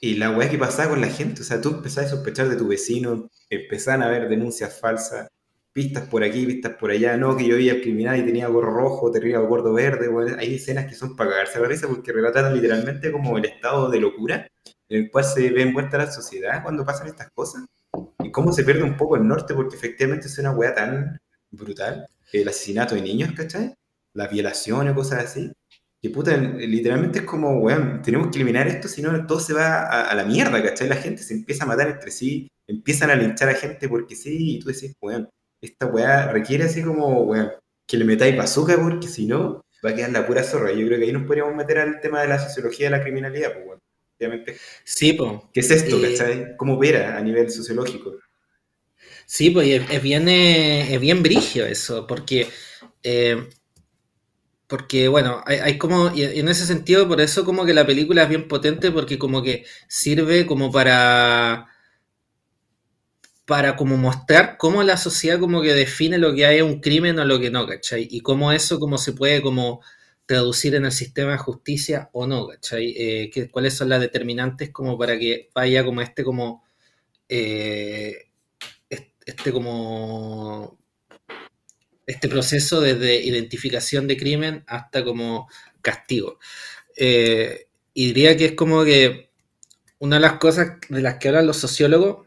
y la weá que pasaba con la gente, o sea, tú empezabas a sospechar de tu vecino, empezaban a ver denuncias falsas, pistas por aquí, pistas por allá, no, que yo veía criminal y tenía gorro rojo, tenía gordo verde, hay escenas que son para cagarse la risa porque relatan literalmente como el estado de locura en el cual se ve envuelta la sociedad cuando pasan estas cosas y cómo se pierde un poco el norte porque efectivamente es una weá tan brutal, el asesinato de niños, ¿cachai? Las violaciones, cosas así, que puta, literalmente es como, weón, tenemos que eliminar esto, si no todo se va a, a, la mierda, ¿cachai? La gente se empieza a matar entre sí, empiezan a linchar a gente porque sí, y tú decís, weón, esta weá requiere así como, weón, que le metáis bazooka porque si no, va a quedar la pura zorra. Yo creo que ahí nos podríamos meter al tema de la sociología de la criminalidad, pues, weón. Obviamente. Sí, pues. ¿Qué es esto, cachai? ¿Cómo opera a nivel sociológico? Sí, pues es, bien, eh, es bien brigio eso, porque, eh, porque bueno, hay, hay, como, y en ese sentido, por eso como que la película es bien potente, porque como que sirve como para para como mostrar cómo la sociedad como que define lo que hay un crimen o lo que no, ¿cachai? Y cómo eso como se puede como traducir en el sistema de justicia o no, ¿cachai? Eh, que, ¿Cuáles son las determinantes como para que vaya como este como eh, este como este proceso desde identificación de crimen hasta como castigo. Eh, y diría que es como que una de las cosas de las que hablan los sociólogos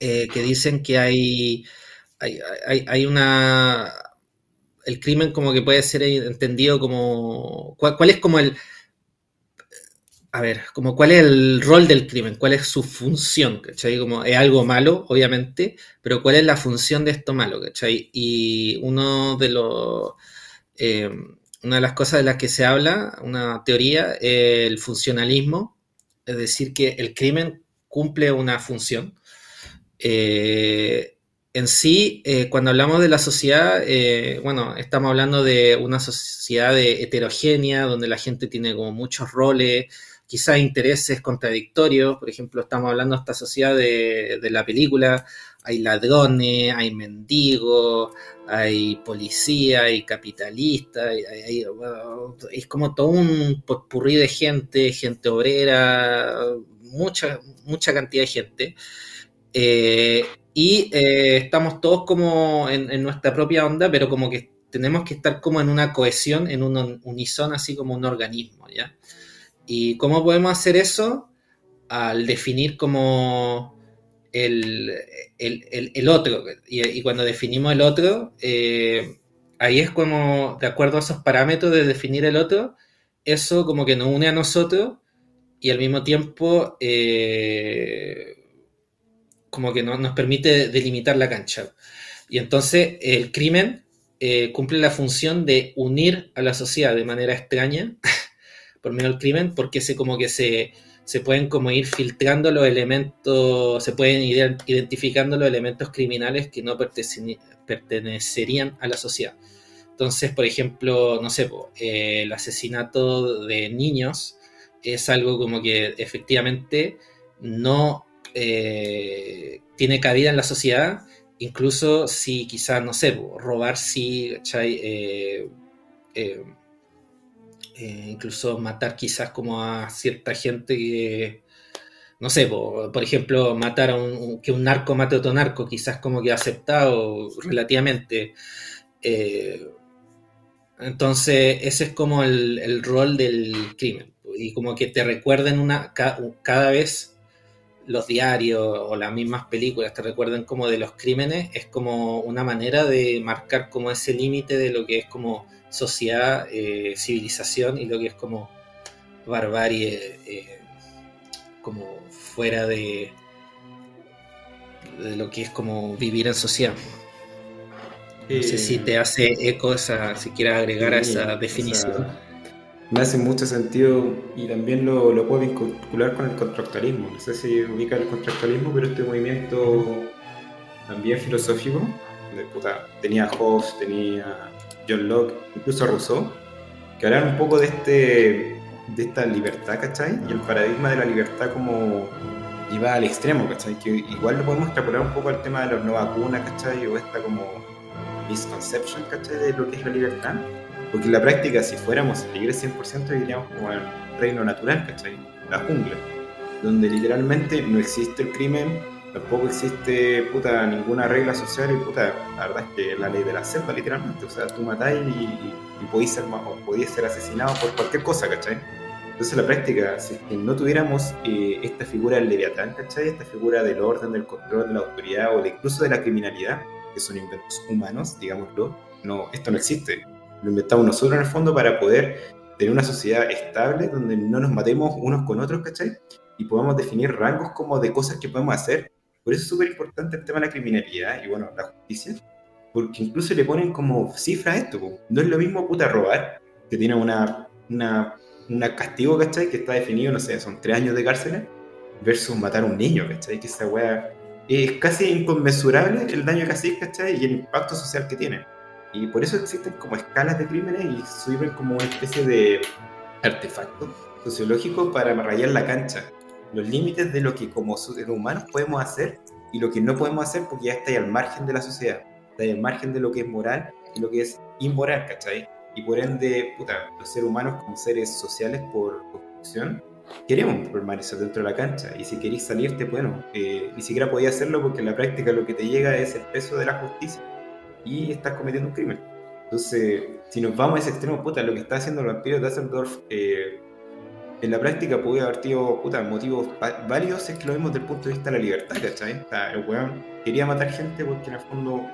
eh, que dicen que hay, hay, hay, una... El crimen como que puede ser entendido como... ¿Cuál, cuál es como el... A ver, como cuál es el rol del crimen, cuál es su función, ¿cachai? Como es algo malo, obviamente, pero cuál es la función de esto malo, ¿cachai? Y uno de los... Eh, una de las cosas de las que se habla, una teoría, eh, el funcionalismo, es decir, que el crimen cumple una función, eh, en sí, eh, cuando hablamos de la sociedad, eh, bueno, estamos hablando de una sociedad heterogénea, donde la gente tiene como muchos roles, quizás intereses contradictorios. Por ejemplo, estamos hablando de esta sociedad de, de la película, hay ladrones, hay mendigos, hay policía, hay capitalistas, hay, es como todo un potpurrí de gente, gente obrera, mucha, mucha cantidad de gente. Eh, y eh, estamos todos como en, nuestra propia onda, pero como que tenemos que estar como en una cohesión, en un unísono, así como un organismo, ¿ya? ¿Y cómo podemos hacer eso? Al definir como el, el, el, el otro. Y, y, cuando definimos el otro, eh, ahí es como, de acuerdo a esos parámetros de definir el otro, eso como que nos une a nosotros y al mismo tiempo... Eh, como que no, nos permite delimitar la cancha. Y entonces el crimen eh, cumple la función de unir a la sociedad de manera extraña por medio del crimen, porque se como que se, se pueden como ir filtrando los elementos, se pueden ir identificando los elementos criminales que no pertenecerían a la sociedad. Entonces, por ejemplo, no sé, eh, el asesinato de niños es algo como que efectivamente no eh, tiene cabida en la sociedad, incluso si quizás, no sé, robar sí, eh, eh, incluso matar quizás como a cierta gente que, no sé, por, ejemplo, matar a un, que un narco mate a otro narco, quizás como que aceptado relativamente. entonces, ese es como el, rol del crimen. Y como que te recuerden una, cada vez los diarios o las mismas películas te recuerden como de los crímenes, es como una manera de marcar como ese límite de lo que es como sociedad, eh, civilización y lo que es como barbarie, eh, como fuera de, de lo que es como vivir en sociedad. No sé si te hace eco esa, si quieres agregar a esa definición. O sea me hace mucho sentido y también lo, lo, puedo vincular con el contractualismo. No sé si ubica el contractualismo, pero este movimiento también filosófico, de, puta, tenía Hobbes, tenía John Locke, incluso Rousseau, que hablan un poco de, este, de esta libertad, ¿cachai? Y el paradigma de la libertad como iba al extremo, ¿cachai? Que igual lo podemos extrapolar un poco al tema de los no vacunas, ¿cachai? O esta como misconception, ¿cachai? De lo que es la libertad. Porque en la práctica, si fuéramos libres 100%, viviríamos como el reino natural, ¿cachai? La jungla, donde literalmente no existe el crimen, tampoco existe puta ninguna regla social y puta, la verdad es que la ley de la selva, literalmente. O sea, tú matáis y, y, podéis ser, o ser asesinado por cualquier cosa, ¿cachai? Entonces, en la práctica, si no tuviéramos eh, esta figura del leviatán, ¿cachai? Esta figura del orden, del control, de la autoridad o incluso de la criminalidad, que son inventos humanos, digámoslo, no, esto no existe. Lo inventamos nosotros en el fondo para poder tener una sociedad estable donde no nos matemos unos con otros, ¿cachai? Y podamos definir rangos como de cosas que podemos hacer. Por eso es súper importante el tema de la criminalidad y, bueno, la justicia, porque incluso le ponen como cifra a esto. No es lo mismo puta robar, que tiene una, una un castigo, ¿cachai? Que está definido, no sé, son tres años de cárcel, versus matar a un niño, ¿cachai? Que esa weá es casi inconmensurable el daño que hace, ¿cachai? Y el impacto social que tiene. Y por eso existen como escalas de crímenes y sirven como una especie de artefacto sociológico para rayar la cancha. Los límites de lo que como seres humanos podemos hacer y lo que no podemos hacer porque ya está ahí al margen de la sociedad. Está ahí al margen de lo que es moral y lo que es inmoral, ¿cachai? y por ende, puta, los seres humanos como seres sociales por construcción, queremos permanecer dentro de la cancha y si queréis salirte, bueno, eh, ni siquiera podía hacerlo porque en la práctica lo que te llega es el peso de la justicia y estás cometiendo un crimen. Entonces, si nos vamos a ese extremo, puta, lo que está haciendo el vampiro de Düsseldorf eh, en la práctica puede haber tenido puta, motivos válidos es que lo vemos desde el punto de vista de la libertad, ¿cachai? el weón quería matar gente porque en el fondo,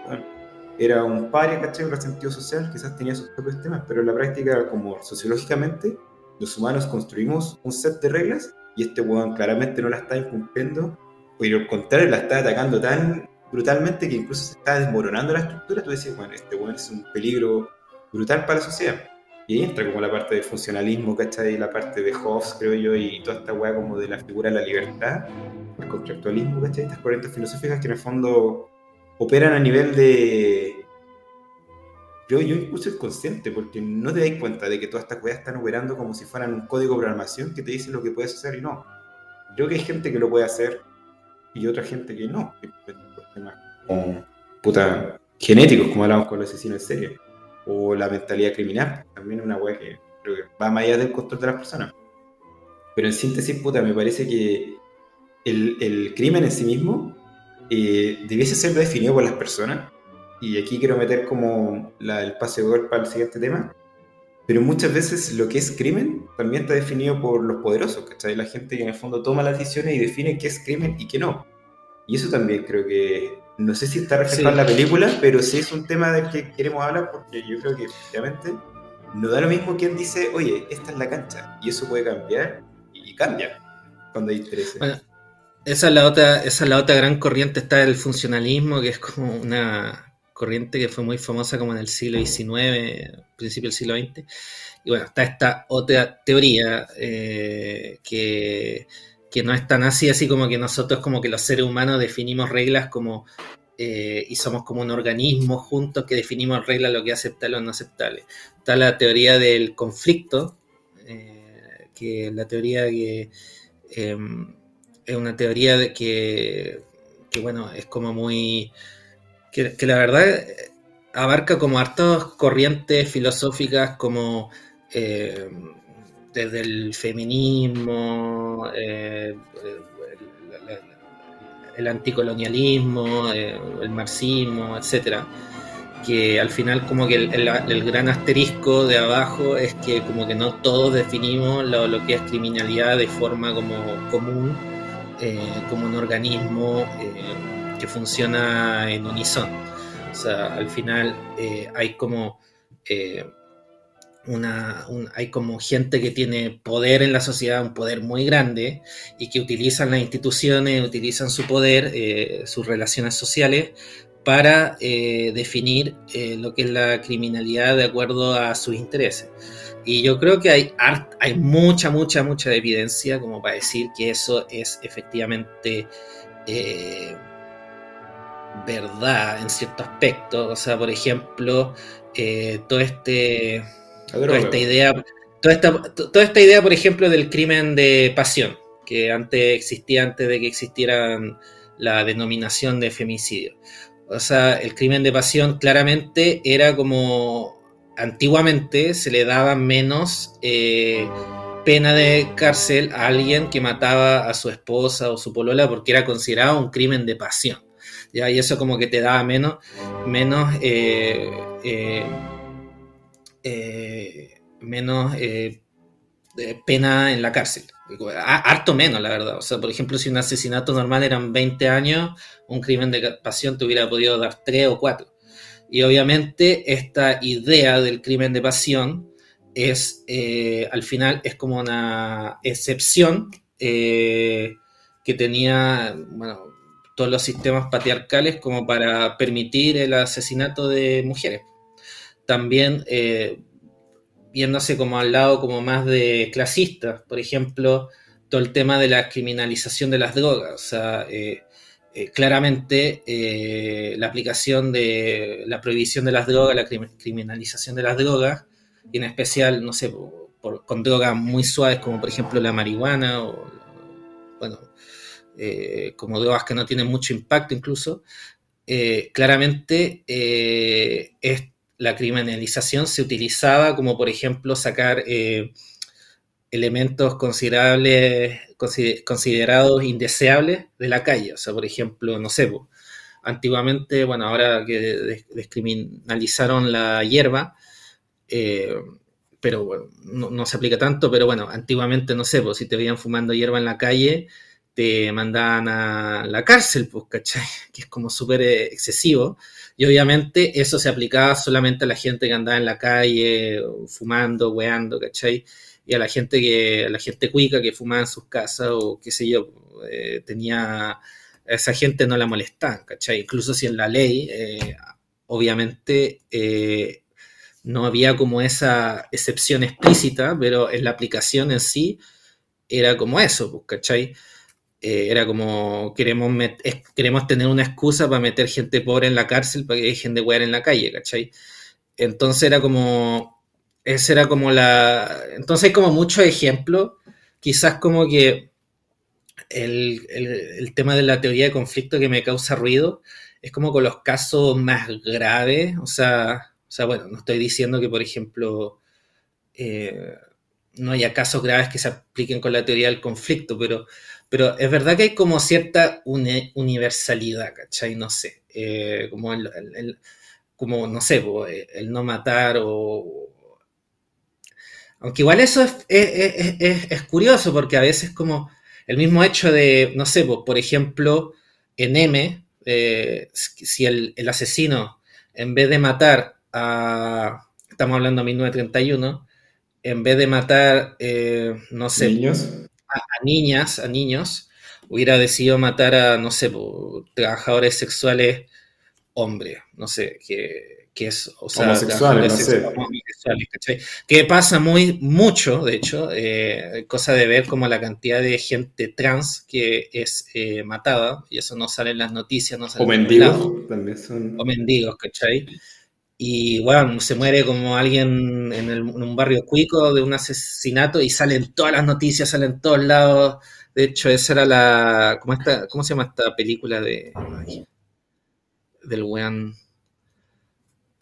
era un paria, ¿cachai? Un resentido social, quizás tenía sus propios temas, pero en la práctica, como sociológicamente, los humanos construimos un set de reglas y este weón claramente no la está incumpliendo, pero al contrario, la está atacando tan brutalmente que incluso se está desmoronando la estructura. Tú decís, bueno, este weón es un peligro brutal para la sociedad. Y ahí entra como la parte del funcionalismo, ¿cachai? La parte de Hobbes, creo yo, y toda esta weá como de la figura de la libertad, el contractualismo, ¿cachai? Estas corrientes filosóficas que en el fondo operan a nivel de. Yo, yo incluso es consciente, porque no te das cuenta de que todas estas cosas están operando como si fueran un código de programación que te dice lo que puedes hacer y no. Creo que hay gente que lo puede hacer y otra gente que no. Como puta genéticos, como hablamos con los asesinos en serie. O la mentalidad criminal, también es una wea que creo que va más allá del control de las personas. Pero en síntesis, puta, me parece que el, el crimen en sí mismo eh, debiese ser definido por las personas. Y aquí quiero meter como la, el pase de gol para el siguiente tema. Pero muchas veces lo que es crimen también está definido por los poderosos, ¿cachai? La gente que en el fondo toma las decisiones y define qué es crimen y qué no. Y eso también creo que, no sé si está reflejado en la película, pero sí es un tema del que queremos hablar porque yo creo que efectivamente no da lo mismo quien dice, oye, esta es la cancha. Y eso puede cambiar y cambia cuando hay interés. Esa es la otra, esa es la otra gran corriente, está el funcionalismo, que es como una corriente que fue muy famosa como en el siglo XIX, principio del siglo XX. Y bueno, está esta otra teoría eh, que, no es tan así, así como que nosotros como que los seres humanos definimos reglas como eh, y somos como un organismo juntos que definimos reglas lo que es aceptable o no aceptable. Está la teoría del conflicto, eh, que la teoría que em, es una teoría de que, bueno, es como muy... Que, la verdad abarca como hartas corrientes filosóficas como eh, desde el feminismo, eh, el, anticolonialismo, eh, el marxismo, etcétera que al final como que el, gran asterisco de abajo es que como que no todos definimos lo, que es criminalidad de forma como común eh, como un organismo eh, que funciona en unison. O sea, al final eh, hay como una, hay como gente que tiene poder en la sociedad, un poder muy grande, y que utilizan las instituciones, utilizan su poder, sus relaciones sociales, para definir lo que es la criminalidad de acuerdo a sus intereses. Y yo creo que hay, hay mucha, mucha, mucha evidencia como para decir que eso es efectivamente eh, verdad en cierto aspecto. O sea, por ejemplo, eh, todo este, toda esta idea, toda esta, toda esta idea, por ejemplo, del crimen de pasión. que antes existía antes de que existiera la denominación de femicidio. O sea, el crimen de pasión claramente era como antiguamente se le daba menos eh, pena de cárcel a alguien que mataba a su esposa o su polola porque era considerado un crimen de pasión. ¿ya? Y eso como que te daba menos, menos, eh, eh, menos pena en la cárcel. Harto menos, la verdad. O sea, por ejemplo, si un asesinato normal eran 20 años, un crimen de pasión te hubiera podido dar 3 o 4. Y obviamente esta idea del crimen de pasión es, eh, al final, es como una excepción eh, que tenía, bueno, todos los sistemas patriarcales como para permitir el asesinato de mujeres. También eh, viéndose como al lado como más de clasista, por ejemplo, todo el tema de la criminalización de las drogas, o sea, eh, eh, claramente la aplicación de la prohibición de las drogas, la criminalización de las drogas, y en especial, no sé, con drogas muy suaves como por ejemplo la marihuana o, bueno, como drogas que no tienen mucho impacto incluso, claramente es la criminalización se utilizaba como, por ejemplo, sacar eh, elementos considerables, considerados indeseables de la calle. O sea, por ejemplo, no sé, antiguamente, bueno, ahora que descriminalizaron la hierba, eh, pero bueno, no, se aplica tanto, pero bueno, antiguamente, no sé, si te veían fumando hierba en la calle, te mandaban a la cárcel, pues, ¿cachai? Que es como súper eh, excesivo. Y obviamente eso se aplicaba solamente a la gente que andaba en la calle fumando, weando, ¿cachai? Y a la gente que, a la gente cuica que fumaba en sus casas o qué sé yo, eh, tenía, esa gente no la molestaban, ¿cachai? Incluso si en la ley, eh, obviamente, eh, no había como esa excepción explícita, pero en la aplicación en sí era como eso, pues, ¿cachai? Eh, era como queremos, queremos tener una excusa para meter gente pobre en la cárcel para que dejen de wear en la calle, ¿cachai? Entonces era como, ese era como la, entonces hay como muchos ejemplos, quizás como que el, el, tema de la teoría de conflicto que me causa ruido es como con los casos más graves, o sea, o sea bueno, no estoy diciendo que por ejemplo... Eh, no haya casos graves que se apliquen con la teoría del conflicto, pero pero es verdad que hay como cierta universalidad, ¿cachai? No sé, eh, como, el, como, no sé, el no matar o... Aunque igual eso es, curioso porque a veces como el mismo hecho de, no sé, por ejemplo, en M, eh, si el, asesino, en vez de matar a, estamos hablando de 1931, en vez de matar, eh, no sé, a, niñas, a niños, hubiera decidido matar a, no sé, trabajadores sexuales hombres, no sé, que, que es, o sea, homosexuales, no sé. Que pasa muy, mucho, de hecho, eh, cosa de ver como la cantidad de gente trans que es eh, matada, y eso no sale en las noticias, no sale O mendigos, también son. O mendigos, ¿cachai? Y bueno, se muere como alguien en, un barrio cuico de un asesinato y salen todas las noticias, salen todos lados. De hecho, esa era la. ¿Cómo, esta, cómo se llama esta película de. del weón.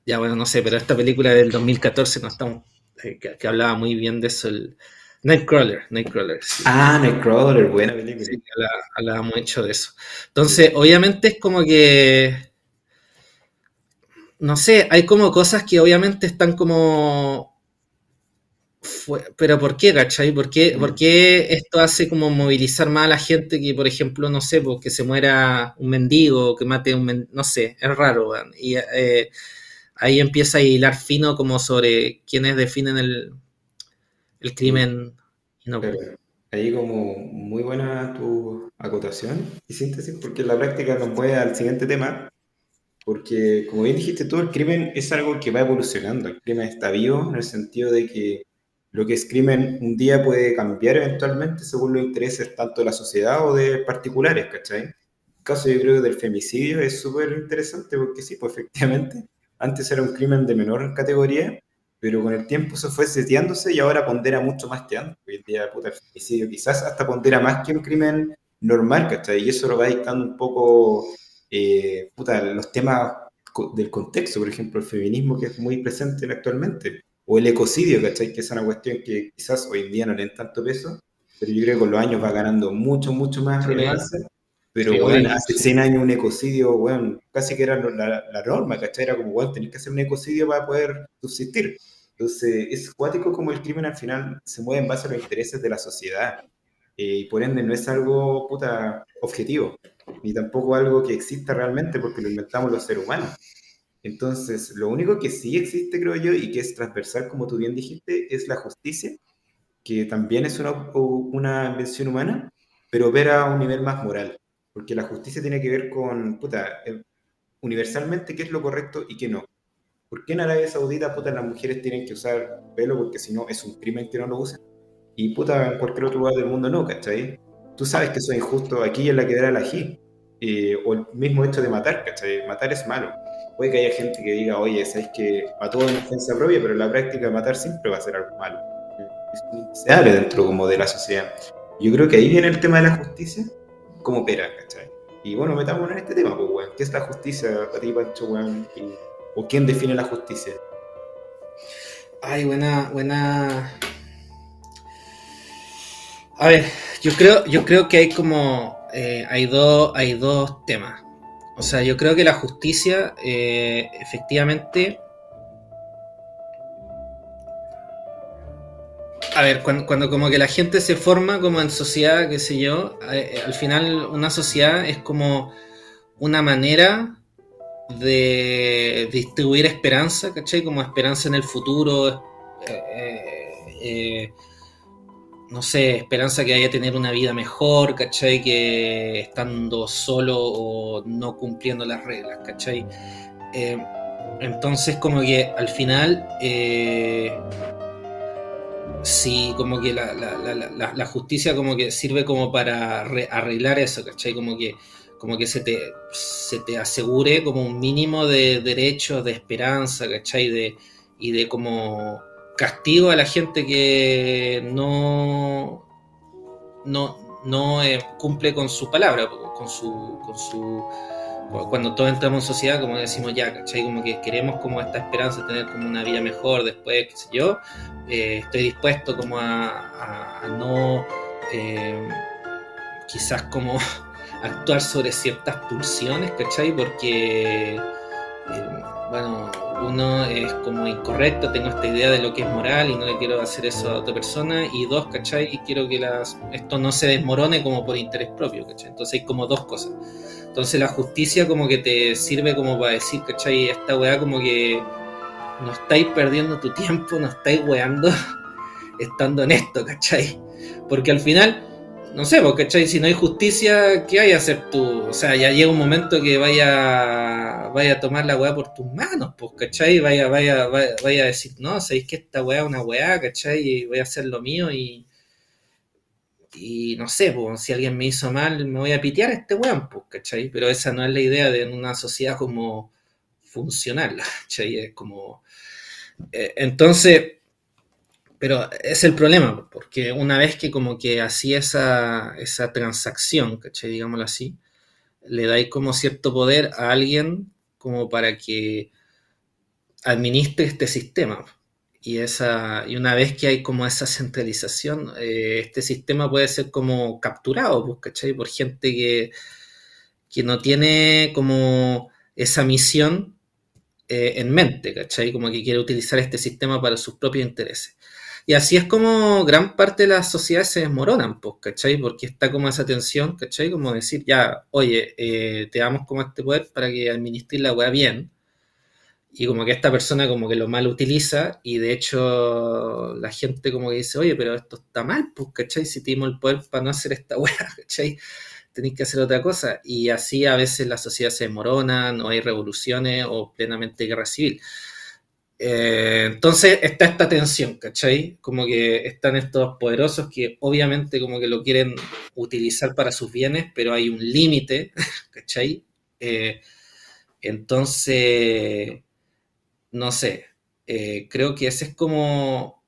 Ya, bueno, no sé, pero esta película del 2014 no está, eh, que, hablaba muy bien de eso. El, Nightcrawler, Nightcrawler. Ah, Nightcrawler, buena película. Sí, hablaba mucho de eso. Entonces, obviamente es como que no sé, hay como cosas que obviamente están como... pero ¿por qué, cachai? ¿Por qué, ¿Por qué, esto hace como movilizar más a la gente que, por ejemplo, no sé, porque se muera un mendigo, que mate un mendigo, no sé, es raro, Y eh, ahí empieza a hilar fino como sobre quiénes definen el, el crimen. No, ahí como muy buena tu acotación y síntesis, porque en la práctica nos puede al siguiente tema, porque, como bien dijiste tú, el crimen es algo que va evolucionando. El crimen está vivo en el sentido de que lo que es crimen un día puede cambiar eventualmente según los intereses tanto de la sociedad o de particulares, ¿cachai? El caso yo creo del femicidio es súper interesante porque sí, pues efectivamente, antes era un crimen de menor categoría, pero con el tiempo se fue seteándose y ahora pondera mucho más que antes. Hoy en día, puta, el femicidio quizás hasta pondera más que un crimen normal, ¿cachai? Y eso lo va dictando un poco, eh, puta, los temas del contexto, por ejemplo, el feminismo que es muy presente actualmente, o el ecocidio, ¿cachai? Que es una cuestión que quizás hoy en día no le den tanto peso, pero yo creo que con los años va ganando mucho, mucho más relevancia. Pero, bueno, hace 100 años un ecocidio, bueno, casi que era la, norma, ¿cachai? Era como, bueno, tenés que hacer un ecocidio para poder subsistir. Entonces, es cuático como el crimen al final se mueve en base a los intereses de la sociedad. Eh, y por ende no es algo, puta, objetivo, ni tampoco algo que exista realmente porque lo inventamos los seres humanos. Entonces, lo único que sí existe, creo yo, y que es transversal, como tú bien dijiste, es la justicia, que también es una, una invención humana, pero ver a un nivel más moral, porque la justicia tiene que ver con, puta, eh, universalmente qué es lo correcto y qué no. ¿Por qué en Arabia Saudita, puta, las mujeres tienen que usar pelo? Porque si no, es un crimen que no lo usen. Y, puta, en cualquier otro lugar del mundo no, ¿cachai? Tú sabes que eso es injusto aquí en la que la ají. Eh, o el mismo hecho de matar, ¿cachai? Matar es malo puede que haya gente que diga, oye, sabes que mató en defensa propia, pero en la práctica matar siempre va a ser algo malo. Se hable dentro como de la sociedad. Yo creo que ahí viene el tema de la justicia como pera, ¿cachai? Y bueno, metámonos en este tema, pues, weón. ¿Qué es la justicia para ti, Pancho, weón? ¿O quién define la justicia? Ay, buena, buena. A ver, yo creo, yo creo que hay como. Eh, hay, dos, hay dos temas. O sea, yo creo que la justicia, eh, efectivamente. A ver, cuando, como que la gente se forma como en sociedad, qué sé yo, eh, al final una sociedad es como una manera de distribuir esperanza, ¿cachai? Como esperanza en el futuro, no sé, esperanza que vaya a tener una vida mejor, ¿cachai? Que estando solo o no cumpliendo las reglas, ¿cachai? Eh, entonces como que al final, eh, sí, como que la, justicia como que sirve como para arreglar eso, ¿cachai? Como que, como que se, te, se te asegure como un mínimo de derechos, de esperanza, ¿cachai? De, y de como castigo a la gente que no, no, no eh, cumple con su palabra, con su, con su cuando todos entramos en sociedad, como decimos ya, ¿cachai? Como que queremos como esta esperanza de tener como una vida mejor después, qué sé yo, eh, estoy dispuesto como a, no eh, quizás como actuar sobre ciertas pulsiones, ¿cachai? Porque, uno es como incorrecto, tengo esta idea de lo que es moral y no le quiero hacer eso a otra persona, y dos, ¿cachai? Y quiero que las, esto no se desmorone como por interés propio, ¿cachai? Entonces hay como dos cosas. Entonces la justicia como que te sirve como para decir, ¿cachai? Esta weá como que no estáis perdiendo tu tiempo, no estáis weando estando en esto, ¿cachai? Porque al final no sé, porque ¿cachai? Si no hay justicia, ¿qué hay a hacer tú? O sea, ya llega un momento que vaya, vaya a tomar la weá por tus manos, pues, ¿cachai? Vaya, vaya, vaya, a decir, no, sabéis que esta weá es una weá, ¿cachai? Voy a hacer lo mío y. Y no sé, pues, si alguien me hizo mal, me voy a pitear a este weón, pues, ¿cachai? Pero esa no es la idea de una sociedad como funcional, ¿cachai? Es como. Eh, entonces pero es el problema, porque una vez que como que hacía esa, esa transacción, ¿cachai? Digámoslo así, le dais como cierto poder a alguien como para que administre este sistema. Y, esa, y una vez que hay como esa centralización, eh, este sistema puede ser como capturado, pues, ¿cachai? Por gente que, que no tiene como esa misión eh, en mente, ¿cachai? Como que quiere utilizar este sistema para sus propios intereses. Y así es como gran parte de las sociedades se desmoronan, pues, ¿cachai? Porque está como esa tensión, ¿cachai? Como decir, ya, oye, eh, te damos como este poder para que administres la weá bien. Y como que esta persona como que lo mal utiliza y de hecho la gente como que dice, oye, pero esto está mal, pues, ¿cachai? Si tenemos el poder para no hacer esta weá, ¿cachai? Tenéis que hacer otra cosa. Y así a veces las sociedades se desmoronan, o hay revoluciones, o plenamente guerra civil. Eh, entonces está esta tensión, ¿cachai? Como que están estos poderosos que obviamente como que lo quieren utilizar para sus bienes, pero hay un límite, ¿cachai? Eh, entonces, no sé, eh, creo que ese es como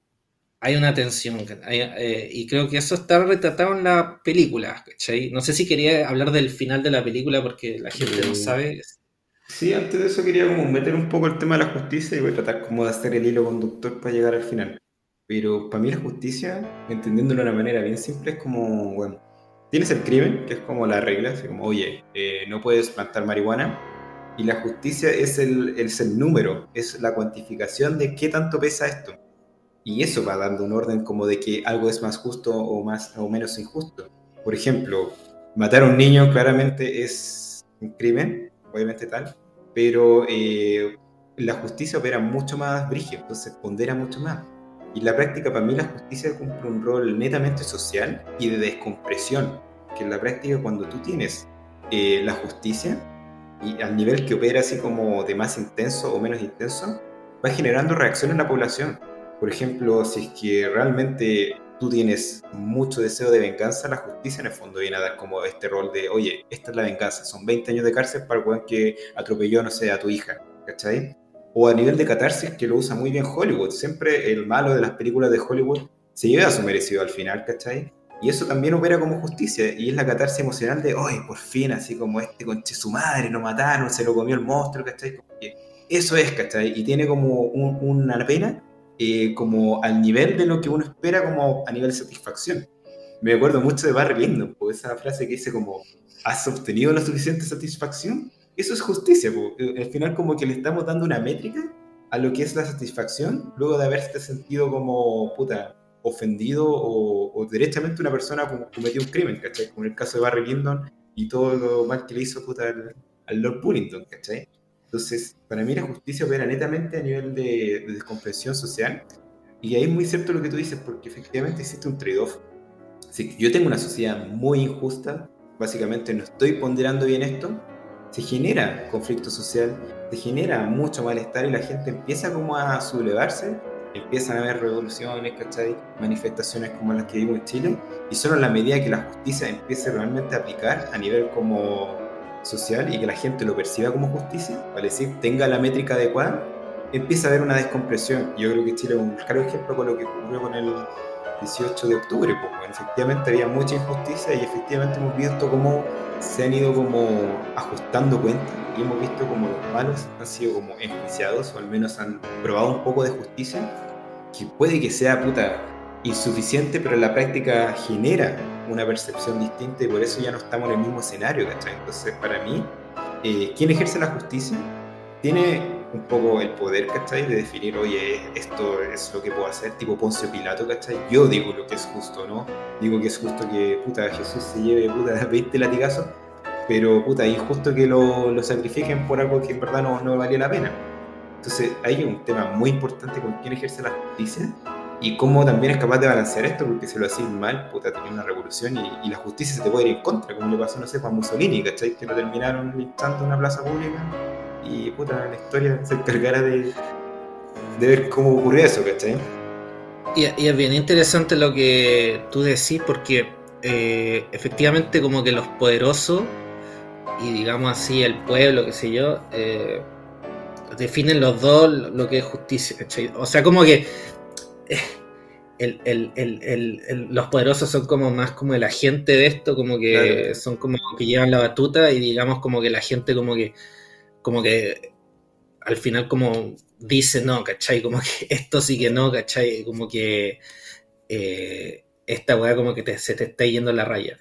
hay una tensión eh, y creo que eso está retratado en la película, ¿cachai? No sé si quería hablar del final de la película porque la gente no sabe. Sí, antes de eso quería como meter un poco el tema de la justicia y voy a tratar como de hacer el hilo conductor para llegar al final. Pero para mí la justicia, entendiéndolo de una manera bien simple, es como, bueno, tienes el crimen, que es como la regla, así como, oye, eh, no puedes plantar marihuana, y la justicia es el, es el número, es la cuantificación de qué tanto pesa esto. Y eso va dando un orden como de que algo es más justo o, más, o menos injusto. Por ejemplo, matar a un niño claramente es un crimen, obviamente tal, pero eh, la justicia opera mucho más brígido, entonces pondera mucho más. Y la práctica, para mí, la justicia cumple un rol netamente social y de descompresión. Que en la práctica, cuando tú tienes eh, la justicia, y al nivel que opera así como de más intenso o menos intenso, va generando reacciones en la población. Por ejemplo, si es que realmente tú tienes mucho deseo de venganza, la justicia en el fondo viene a dar como este rol de, oye, esta es la venganza, son 20 años de cárcel para el weón que atropelló, no sé, a tu hija, ¿cachai? o a nivel de catarsis que lo usa muy bien Hollywood. Siempre el malo de las películas de Hollywood se lleva a su merecido al final, ¿cachai? Y eso también opera como justicia, y es la catarsis emocional de, ¡ay, por fin! Así como este conche su madre, lo mataron, se lo comió el monstruo, ¿cachai? Eso es, ¿cachai? Y tiene como una pena eh, como al nivel de lo que uno espera como a nivel de satisfacción. Me acuerdo mucho de Barry Lyndon, pues esa frase que dice como, ¿has obtenido la suficiente satisfacción? Eso es justicia, al final como que le estamos dando una métrica a lo que es la satisfacción luego de haberte sentido como, puta, ofendido o, o derechamente una persona cometió un crimen, ¿cachai? Como en el caso de Barry Lyndon y todo lo mal que le hizo, puta, al, Lord Pullington, ¿cachai? Entonces, para mí la justicia opera netamente a nivel de, de descompresión social y ahí es muy cierto lo que tú dices, porque efectivamente existe un trade-off. Si yo tengo una sociedad muy injusta, básicamente no estoy ponderando bien esto, se genera conflicto social, se genera mucho malestar y la gente empieza como a sublevarse, empiezan a haber revoluciones, ¿cachai? Manifestaciones como las que vimos en Chile, y solo en la medida que la justicia empiece realmente a aplicar a nivel como social y que la gente lo perciba como justicia, vale decir, tenga la métrica adecuada, empieza a haber una descompresión. Yo creo que Chile es un claro ejemplo con lo que ocurrió con el 18 de octubre, porque efectivamente había mucha injusticia y efectivamente hemos visto cómo se han ido como ajustando cuentas y hemos visto como los malos han sido como enjuiciados o al menos han probado un poco de justicia que puede que sea puta insuficiente pero en la práctica genera una percepción distinta y por eso ya no estamos en el mismo escenario, ¿cachai? Entonces para mí, eh, quien ejerce la justicia tiene un poco el poder, ¿cachai? De definir, oye, esto es lo que puedo hacer, tipo Poncio Pilato, ¿cachai? Yo digo lo que es justo, ¿no? Digo que es justo que, puta, Jesús se lleve, puta, 20 latigazos, pero, puta, es injusto que lo, lo, sacrifiquen por algo que en verdad no, no valía la pena. Entonces, hay un tema muy importante con quién ejerce la justicia y cómo también es capaz de balancear esto, porque si lo hacéis mal, puta, tenía una revolución y, y, la justicia se te puede ir en contra, como le pasó, no sé, a Mussolini, ¿cachai? Que lo terminaron linchando en una plaza pública y puta, la historia se encargará de, de ver cómo ocurrió eso, ¿cachai? Y, y, es bien interesante lo que tú decís porque eh, efectivamente como que los poderosos y digamos así el pueblo, qué sé yo, eh, definen los dos lo que es justicia, ¿cachai? O sea, como que... El, el, el, los poderosos son como más como el agente de esto, como que son como que llevan la batuta y digamos como que la gente como que como que al final como dice no, ¿cachai? Como que esto sí que no, ¿cachai? Como que eh, esta weá como que se te está yendo la raya.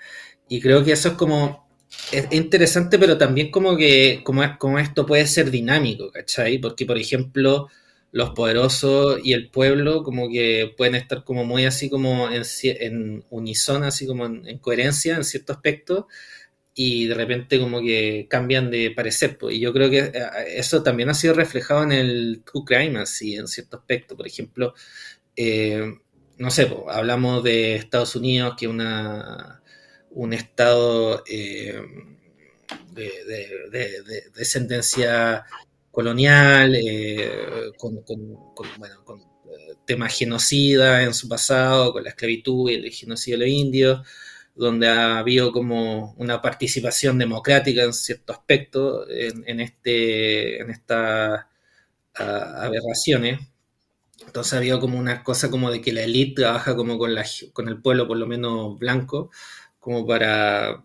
Y creo que eso es como, es interesante, pero también como que como, como esto puede ser dinámico, ¿cachai? Porque, por ejemplo, los poderosos y el pueblo como que pueden estar como muy así como en, en unísono, así como en, en coherencia en cierto aspecto, y de repente como que cambian de parecer. Pues. Y yo creo que eh, eso también ha sido reflejado en el True Crime, así, en cierto aspecto. Por ejemplo, eh, no sé, pues, hablamos de Estados Unidos, que una, un estado eh, de, de, descendencia colonial, con, bueno, con temas genocida en su pasado, con la esclavitud y el genocidio de los indios donde ha habido como una participación democrática en cierto aspecto en, este, en estas aberraciones, Entonces había como una cosa como de que la élite trabaja como con, la, con el pueblo, por lo menos blanco, como para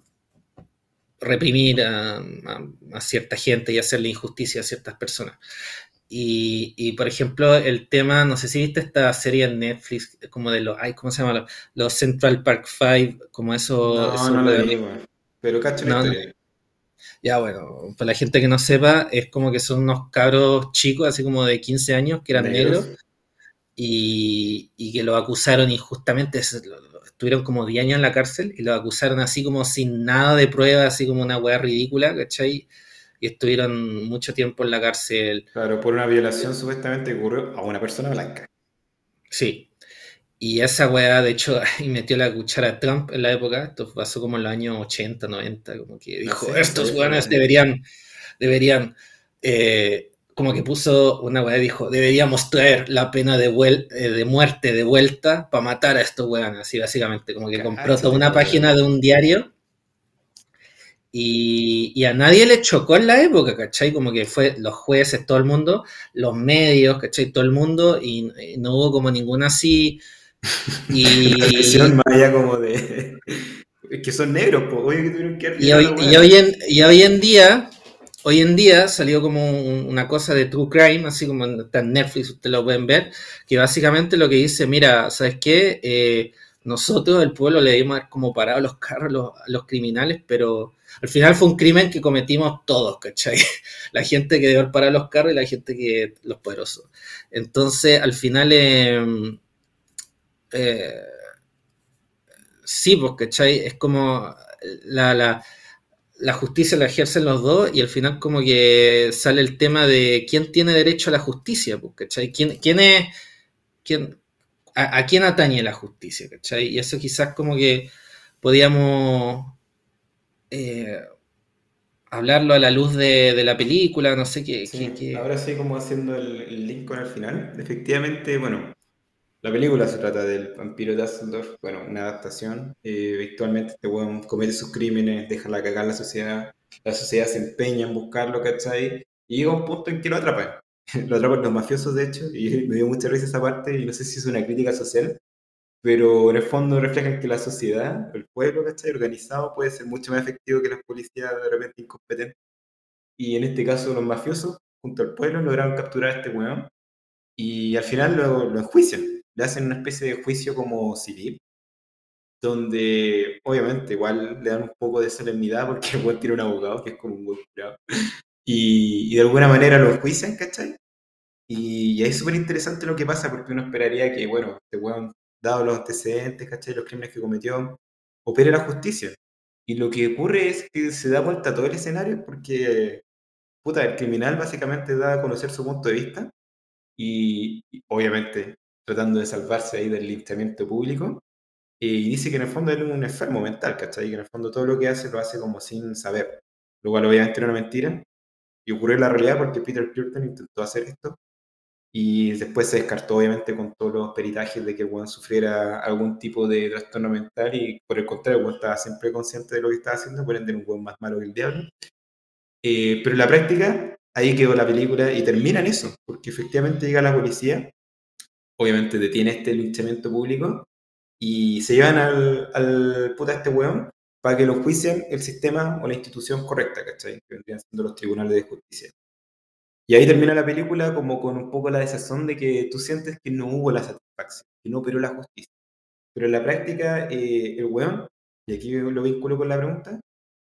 reprimir a, a, a, cierta gente y hacerle injusticia a ciertas personas. Y, y, por ejemplo, el tema, no sé si viste esta serie en Netflix, como de los, ay, ¿cómo se llama? Los Central Park Five, como eso. No, eso no lo de- vi. Pero cacho no. Ya, bueno, para la gente que no sepa, es como que son unos cabros chicos, así como de 15 años, que eran negros, Negros. y, y que lo acusaron injustamente, estuvieron como 10 años en la cárcel y lo acusaron así como sin nada de prueba, así como una weá ridícula, ¿cachai? Y estuvieron mucho tiempo en la cárcel, Claro, por una violación supuestamente ocurrió a una persona blanca. sí. Y esa weá, de hecho, ahí metió la cuchara a Trump en la época, esto pasó como en los años 80, 90, como que No dijo, sé, estos weones deberían, deberían, eh, como que puso una weá, dijo, deberíamos traer la pena de, vuel- eh, de muerte de vuelta para matar a estos weones, así básicamente, como que compró toda una página de un diario y, y a nadie le chocó en la época, ¿cachai? Como que fue los jueces, todo el mundo, los medios, ¿cachai? Todo el mundo, y, y no hubo como ninguna así. Y, más allá como de... Es que son negros, pues. Oye, que tuvieron que y hoy, y hoy en, y hoy en día, hoy en día salió como un- una cosa de true crime, así como está en Netflix, ustedes lo pueden ver, que básicamente lo que dice, mira, ¿sabes qué? Eh, nosotros, el pueblo, le dimos como parado los carros a los, los criminales, pero al final fue un crimen que cometimos todos, ¿cachai? La gente que haber parado los carros y la gente que, los poderosos. Entonces, al final, eh, eh, sí, pues, ¿cachai? Es como la, la, la justicia la ejercen los dos y al final como que sale el tema de quién tiene derecho a la justicia, pues, ¿cachai? ¿Quién, quién es, quién, a, a quién atañe la justicia, ¿cachai? Y eso quizás como que podíamos eh, hablarlo a la luz de, de la película, no sé qué, Sí, qué, qué- ahora sí como haciendo el, el link con el final. Efectivamente, bueno, la película se trata del vampiro Dusseldorf, bueno, una adaptación. Eh, virtualmente este weón comete sus crímenes, deja la cagar la sociedad, la sociedad se empeña en buscarlo, ¿cachai? Y llega un punto en que lo atrapan. Lo atrapan los mafiosos, de hecho, y me dio mucha risa esa parte, y no sé si es una crítica social, pero en el fondo reflejan que la sociedad, el pueblo, ¿cachai? Organizado puede ser mucho más efectivo que las policías de repente incompetentes. Y en este caso los mafiosos, junto al pueblo, lograron capturar a este weón y al final lo, lo enjuician. Le hacen una especie de juicio como civil, donde obviamente igual le dan un poco de solemnidad porque el tiene un abogado que es como un buen jurado. Y, y de alguna manera lo enjuician, ¿cachai? Y, y es súper interesante lo que pasa porque uno esperaría que, bueno, este weón, dado los antecedentes, ¿cachai? Los crímenes que cometió, opere la justicia. Y lo que ocurre es que se da vuelta todo el escenario porque, puta, el criminal básicamente da a conocer su punto de vista y, y obviamente tratando de salvarse ahí del linchamiento público. Y dice que en el fondo él es un enfermo mental, ¿cachai? Que en el fondo todo lo que hace lo hace como sin saber. Lo cual obviamente era una mentira. Y ocurrió en la realidad porque Peter Curtin intentó hacer esto. Y después se descartó obviamente con todos los peritajes de que weón sufriera algún tipo de trastorno mental y por el contrario, weón estaba siempre consciente de lo que estaba haciendo, por ende era un weón más malo que el diablo. Eh, pero en la práctica, ahí quedó la película y termina en eso, porque efectivamente llega la policía, obviamente detiene este linchamiento público y se llevan al, al puta este weón para que lo juicien el sistema o la institución correcta, ¿cachai? Que vendrían siendo los tribunales de justicia. Y ahí termina la película como con un poco la desazón de que tú sientes que no hubo la satisfacción, que no operó la justicia. Pero en la práctica, eh, el weón, y aquí lo vinculo con la pregunta,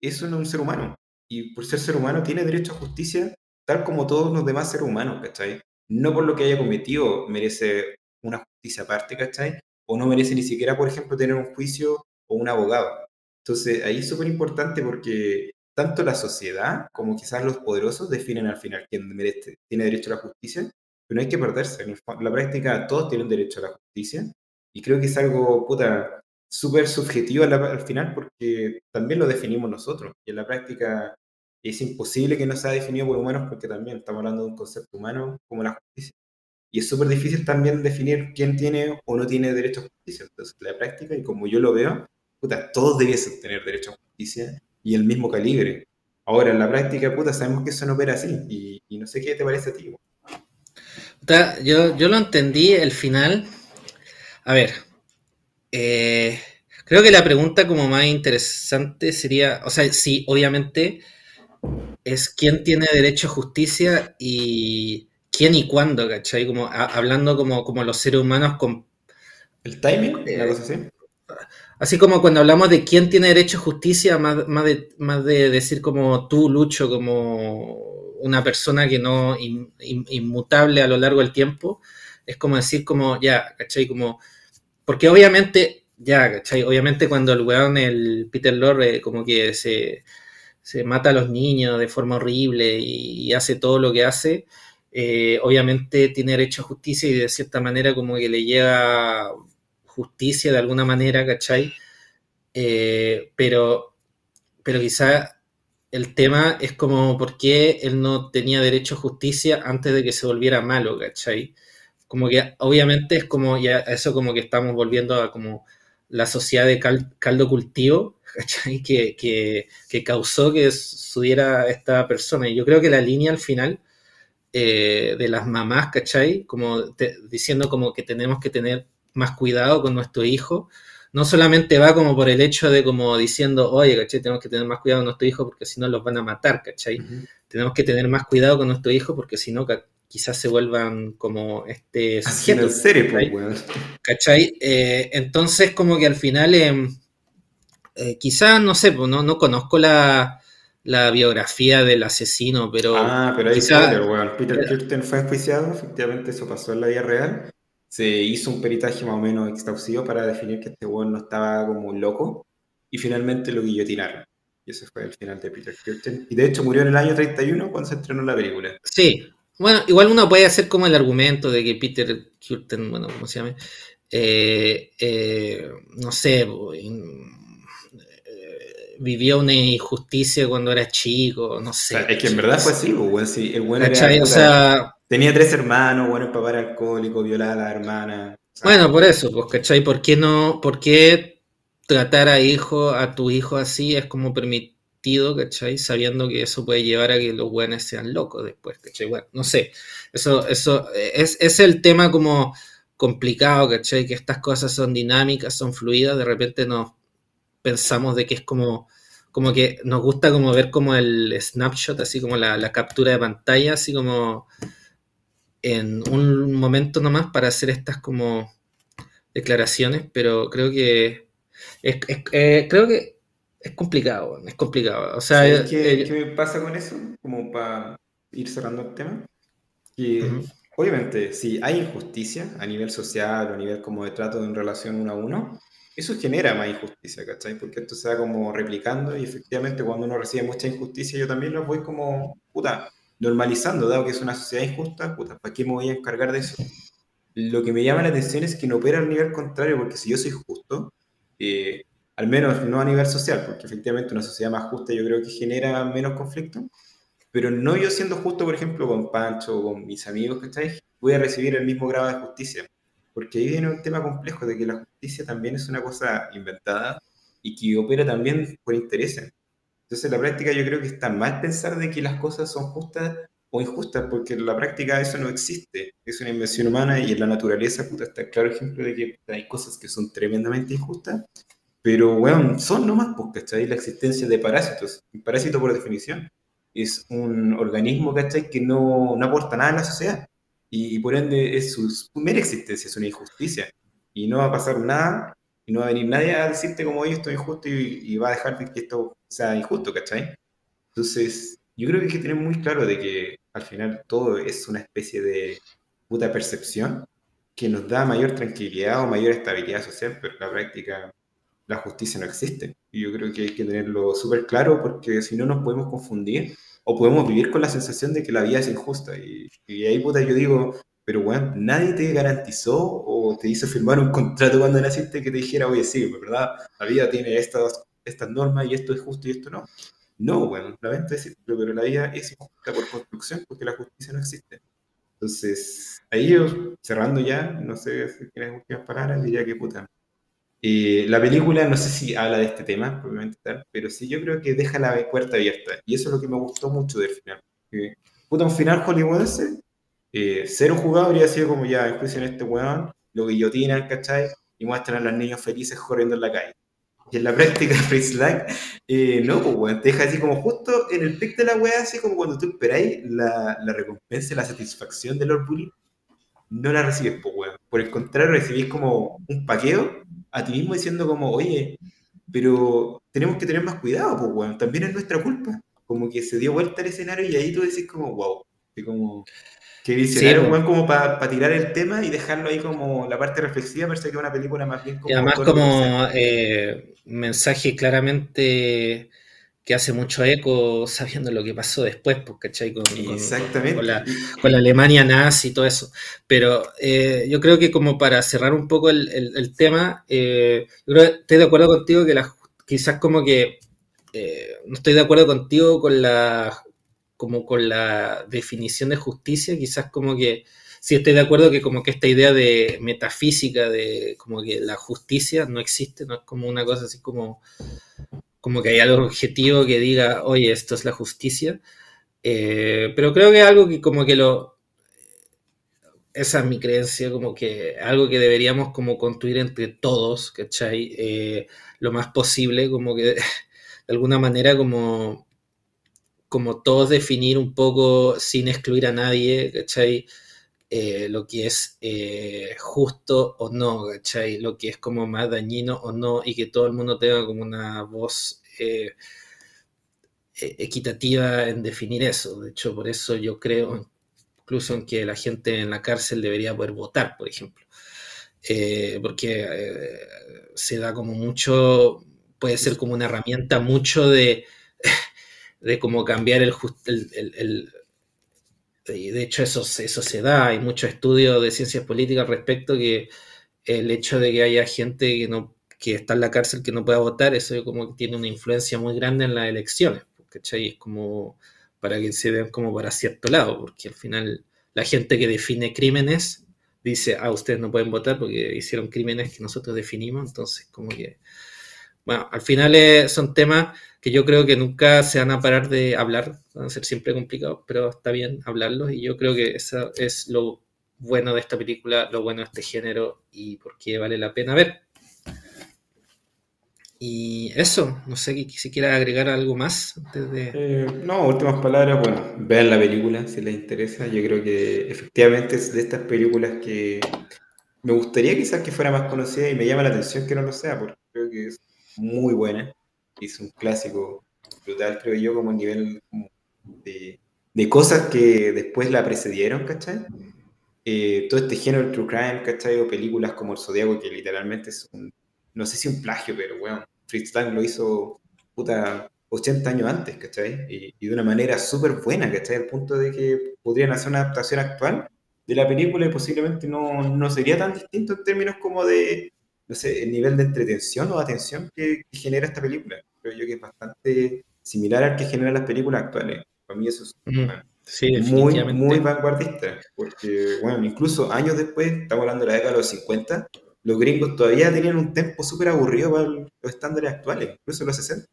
es un, un ser humano. Y por ser ser humano tiene derecho a justicia tal como todos los demás seres humanos, ¿cachai? No por lo que haya cometido merece una justicia aparte, ¿cachai? O no merece ni siquiera, por ejemplo, tener un juicio o un abogado. Entonces, ahí es súper importante porque tanto la sociedad como quizás los poderosos definen al final quién merece, tiene derecho a la justicia, pero no hay que perderse. En la práctica, todos tienen derecho a la justicia y creo que es algo, puta, súper subjetivo a la- al final porque también lo definimos nosotros y en la práctica es imposible que no sea definido por humanos porque también estamos hablando de un concepto humano como la justicia. Y es súper difícil también definir quién tiene o no tiene derecho a justicia. Entonces, en la práctica, y como yo lo veo, puta, todos debiesen tener derecho a justicia y el mismo calibre. Ahora, en la práctica, puta, sabemos que eso no opera así. Y, y no sé qué te parece a ti. yo, yo lo entendí, el final. A ver, eh, creo que la pregunta como más interesante sería, o sea, sí, obviamente es quién tiene derecho a justicia y quién y cuándo, ¿cachai? Como hablando como, como los seres humanos con... ¿El timing? Eh, así? Así como cuando hablamos de quién tiene derecho a justicia, más, más, de, más de decir como tú, Lucho, como una persona que no, inmutable a lo largo del tiempo, es como decir como, ya, ¿cachai? Como, porque obviamente, ya, ¿cachai? Obviamente cuando el weón, el Peter Lorre, como que se, se mata a los niños de forma horrible y, hace todo lo que hace, eh, obviamente tiene derecho a justicia y de cierta manera como que le llega justicia de alguna manera, ¿cachai? Eh, pero, pero quizá el tema es como por qué él no tenía derecho a justicia antes de que se volviera malo, ¿cachai? Como que obviamente es como ya eso como que estamos volviendo a como la sociedad de caldo cultivo, ¿cachai? Que, que, causó que subiera esta persona. Y yo creo que la línea al final eh, de las mamás, ¿cachai? Como diciendo como que tenemos que tener más cuidado con nuestro hijo, no solamente va como por el hecho de como diciendo, oye, ¿cachai? Tenemos que tener más cuidado con nuestro hijo porque si no los van a matar, ¿cachai? Tenemos que tener más cuidado con nuestro hijo porque si no quizás se vuelvan como este sujeto, ¿cachai? ¿cachai? Eh, entonces como que al final, em, eh, quizás, no sé, pues, no, no conozco la, biografía del asesino, pero... Ah, pero ahí está, Peter Kirsten fue enjuiciado, efectivamente eso pasó en la vida real se hizo un peritaje más o menos exhaustivo para definir que este weón no estaba como un loco y finalmente lo guillotinaron. Y ese fue el final de Peter Kirsten. Y de hecho murió en el año 31 cuando se estrenó la película. Sí. Bueno, igual uno puede hacer como el argumento de que Peter Kirsten, bueno, ¿cómo se llama? Eh, eh, no sé, eh, vivió una injusticia cuando era chico, no sé. es que en verdad fue así, pues, sí, el bueno era, o sea, Tenía tres hermanos, bueno, el papá era alcohólico, violaba a la hermana. Bueno, por eso, pues, ¿cachai? ¿Por qué no, por qué tratar a hijo, a tu hijo así es como permitido, ¿cachai? Sabiendo que eso puede llevar a que los buenos sean locos después, ¿cachai? Bueno, no sé. Eso, eso es, es el tema como complicado, ¿cachai? Que estas cosas son dinámicas, son fluidas, de repente nos pensamos de que es como como que nos gusta como ver como el snapshot, así como la, la captura de pantalla, así como en un momento nomás para hacer estas como declaraciones, pero creo que es, eh, creo que es complicado, es complicado. O sea, ¿qué, ¿qué, me pasa con eso? Como para ir cerrando el tema. Que obviamente, si hay injusticia a nivel social o a nivel como de trato de relación uno a uno, eso genera más injusticia, ¿cachai? Porque esto se va como replicando y efectivamente cuando uno recibe mucha injusticia yo también lo voy como, puta, normalizando, dado que es una sociedad injusta, puta, ¿para qué me voy a encargar de eso? Lo que me llama la atención es que no opera al nivel contrario, porque si yo soy justo, eh, al menos no a nivel social, porque efectivamente una sociedad más justa yo creo que genera menos conflicto, pero no yo siendo justo, por ejemplo, con Pancho o con mis amigos, estáis, voy a recibir el mismo grado de justicia. Porque ahí viene un tema complejo de que la justicia también es una cosa inventada y que opera también por intereses. Entonces, en la práctica yo creo que está mal pensar de que las cosas son justas o injustas, porque en la práctica eso no existe. Es una invención humana y en la naturaleza, puta, está claro ejemplo de que hay cosas que son tremendamente injustas, pero, bueno, son nomás, porque ¿cachai? La existencia de parásitos. Un parásito, por definición, es un organismo, ¿cachai? Que no, no aporta nada a la sociedad. Y, por ende, es su, su mera existencia, es una injusticia. Y no va a pasar nada y no va a venir nadie a decirte como, esto es injusto y, va a dejar que esto sea injusto, ¿cachai? Entonces, yo creo que hay que tener muy claro de que al final todo es una especie de puta percepción que nos da mayor tranquilidad o mayor estabilidad social, pero en la práctica la justicia no existe. Y yo creo que hay que tenerlo súper claro porque si no nos podemos confundir o podemos vivir con la sensación de que la vida es injusta. Y, y ahí, puta, yo digo, pero bueno, nadie te garantizó o te hizo firmar un contrato cuando naciste que te dijera, oye, sí, ¿verdad? La vida tiene estas, estas normas y esto es justo y esto no. No, bueno, lamento decirlo, pero la vida es injusta por construcción porque la justicia no existe. Entonces, ahí yo, cerrando ya, no sé si tienes últimas palabras, diría que puta. Eh, la película no sé si habla de este tema, probablemente tal, pero sí yo creo que deja la puerta abierta. Y eso es lo que me gustó mucho del final. puta, un final hollywoodense eh, cero jugado habría sido como ya en este weón, lo guillotinan, ¿cachai? Y muestran a los niños felices corriendo en la calle. Y en la práctica Fritz Lang, eh, no, pues te deja así como justo en el pic de la weá, así como cuando tú esperáis la, la recompensa, la satisfacción de Lord Bully, no la recibes, pues weón. Por el contrario, recibís como un paqueo a ti mismo diciendo como, oye, pero tenemos que tener más cuidado, pues weón, también es nuestra culpa. Como que se dio vuelta el escenario y ahí tú decís como, wow, y como que visionario, sí, como para tirar el tema y dejarlo ahí como la parte reflexiva, parece que es una película más bien como... Y además como eh, mensaje claramente que hace mucho eco sabiendo lo que pasó después, pues, ¿cachai? Con, Exactamente. Con, la, con, la, Alemania nazi y todo eso. Pero eh, yo creo que como para cerrar un poco el, el, el tema, eh, yo creo que estoy de acuerdo contigo que la, quizás como que eh, no estoy de acuerdo contigo con la como con la definición de justicia, quizás como que sí estoy de acuerdo que como que esta idea de metafísica de como que la justicia no existe, no es como una cosa así como, como que hay algo objetivo que diga, oye, esto es la justicia, eh, pero creo que algo que como que lo, esa es mi creencia, como que algo que deberíamos como construir entre todos, ¿cachai? Eh, lo más posible, como que de alguna manera como como todos definir un poco sin excluir a nadie, ¿cachai? Eh, lo que es eh, justo o no, ¿cachai? Lo que es como más dañino o no, y que todo el mundo tenga como una voz eh, e-, equitativa en definir eso. De hecho, por eso yo creo incluso en que la gente en la cárcel debería poder votar, por ejemplo. porque se da como mucho, puede ser como una herramienta mucho de de cómo cambiar el, de hecho eso, eso se da, hay muchos estudios de ciencias políticas al respecto que el hecho de que haya gente que no que está en la cárcel que no pueda votar, eso como que tiene una influencia muy grande en las elecciones, ¿cachai? Es como para que se vean como para cierto lado, porque al final la gente que define crímenes dice, ah, ustedes no pueden votar porque hicieron crímenes que nosotros definimos, entonces como que, bueno, al final eh, son temas que yo creo que nunca se van a parar de hablar, van a ser siempre complicados, pero está bien hablarlos y yo creo que eso es lo bueno de esta película, lo bueno de este género y por qué vale la pena ver. Y eso, no sé si quieres agregar algo más antes de... Eh, no, últimas palabras, bueno, vean la película si les interesa. Yo creo que efectivamente es de estas películas que me gustaría quizás que fuera más conocida y me llama la atención que no lo sea, porque creo que es muy buena hizo un clásico brutal, creo yo, como nivel de, de, cosas que después la precedieron, ¿cachai? Eh, todo este género true crime, ¿cachai? O películas como El Zodíaco, que literalmente es un, no sé si un plagio, pero bueno, Fritz Lang lo hizo, puta, 80 años antes, ¿cachai? Y, y de una manera súper buena, ¿cachai? Al punto de que podrían hacer una adaptación actual de la película y posiblemente no, no sería tan distinto en términos como de, no sé, el nivel de entretención o atención que, genera esta película. Creo yo que es bastante similar al que generan las películas actuales. Para mí eso es muy, muy vanguardista, porque, bueno, incluso años después, estamos hablando de la década de los 50, los gringos todavía tenían un tempo súper aburrido para los estándares actuales, incluso los 60.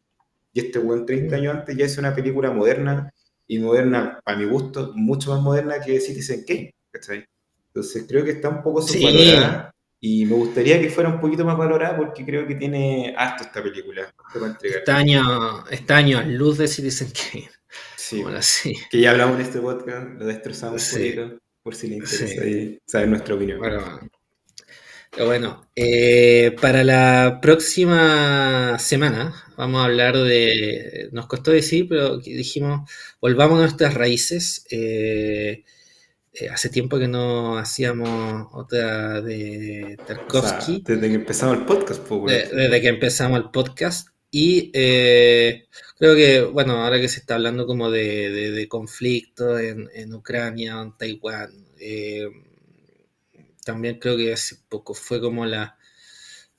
Y este buen 30 años antes ya es una película moderna, y moderna, a mi gusto, mucho más moderna que Citizen Kane, ¿cachai? Entonces creo que está un poco subvalorada y me gustaría que fuera un poquito más valorada porque creo que tiene harto esta película. Este año, este año, luz de Citizen Kane. Sí, bueno, sí. Que ya hablamos en este podcast, lo destrozamos un poquito, por si le interesa saber nuestra opinión. Bueno, bueno eh, para la próxima semana vamos a hablar de. Nos costó decir, pero dijimos, volvamos a nuestras raíces. Eh, eh, hace tiempo que no hacíamos otra de Tarkovsky. desde que empezamos el podcast, pues, Desde que empezamos el podcast. Y eh, creo que, bueno, ahora que se está hablando como de, conflicto en, en, Ucrania, en Taiwán, eh, también creo que hace poco fue como la,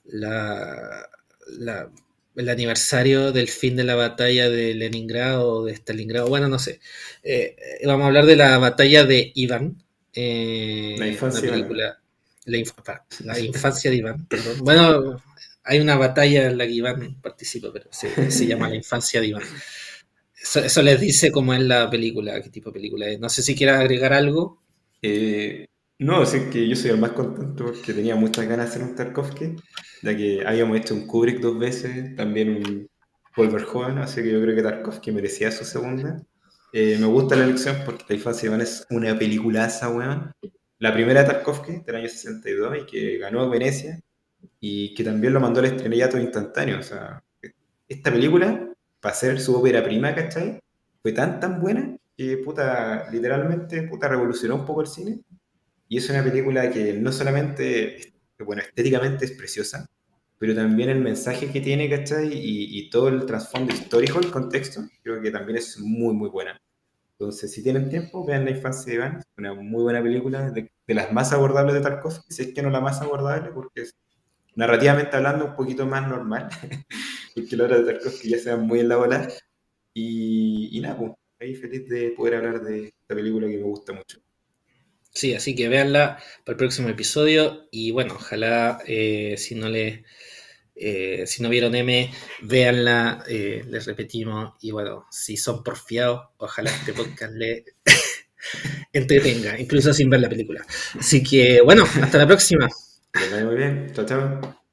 la, la el aniversario del fin de la batalla de Leningrado o de Stalingrado, bueno, no sé. Eh, vamos a hablar de la batalla de Iván. Eh, la infancia. Película, la, infancia de Iván, Bueno, hay una batalla en la que Iván participa, pero se, llama La infancia de Iván. Eso, les dice cómo es la película, qué tipo de película es. No sé si quieras agregar algo. Eh, no, es que yo soy el más contento porque tenía muchas ganas de hacer un Tarkovsky, ya que habíamos hecho un Kubrick dos veces, también un Verhoeven, así que yo creo que Tarkovsky merecía su segunda. Eh, me gusta la elección porque La infancia es una peliculaza, weón. La primera de Tarkovsky, del año 62, y que ganó Venecia, y que también lo mandó al estrellato instantáneo. O sea, esta película, para ser su ópera prima, ¿cachai? Fue tan, tan buena que, puta, literalmente, puta, revolucionó un poco el cine. Y es una película que no solamente, bueno, estéticamente es preciosa, pero también el mensaje que tiene, ¿cachai? Y, y todo el trasfondo histórico, el contexto, creo que también es muy, muy buena. Entonces, si tienen tiempo, vean La infancia de Iván, es una muy buena película, de, de las más abordables de Tarkovsky, si es que no la más abordable, porque es narrativamente hablando un poquito más normal, porque la hora de Tarkovsky ya se van muy en la bola. Y, y nada, pues, ahí feliz de poder hablar de esta película que me gusta mucho. Sí, así que véanla para el próximo episodio y bueno, ojalá eh, si no le eh, si no vieron M, véanla, eh, les repetimos y bueno, si son porfiados, ojalá este podcast le entretenga, incluso sin ver la película. Así que bueno, hasta la próxima. Muy bien, chao, chao.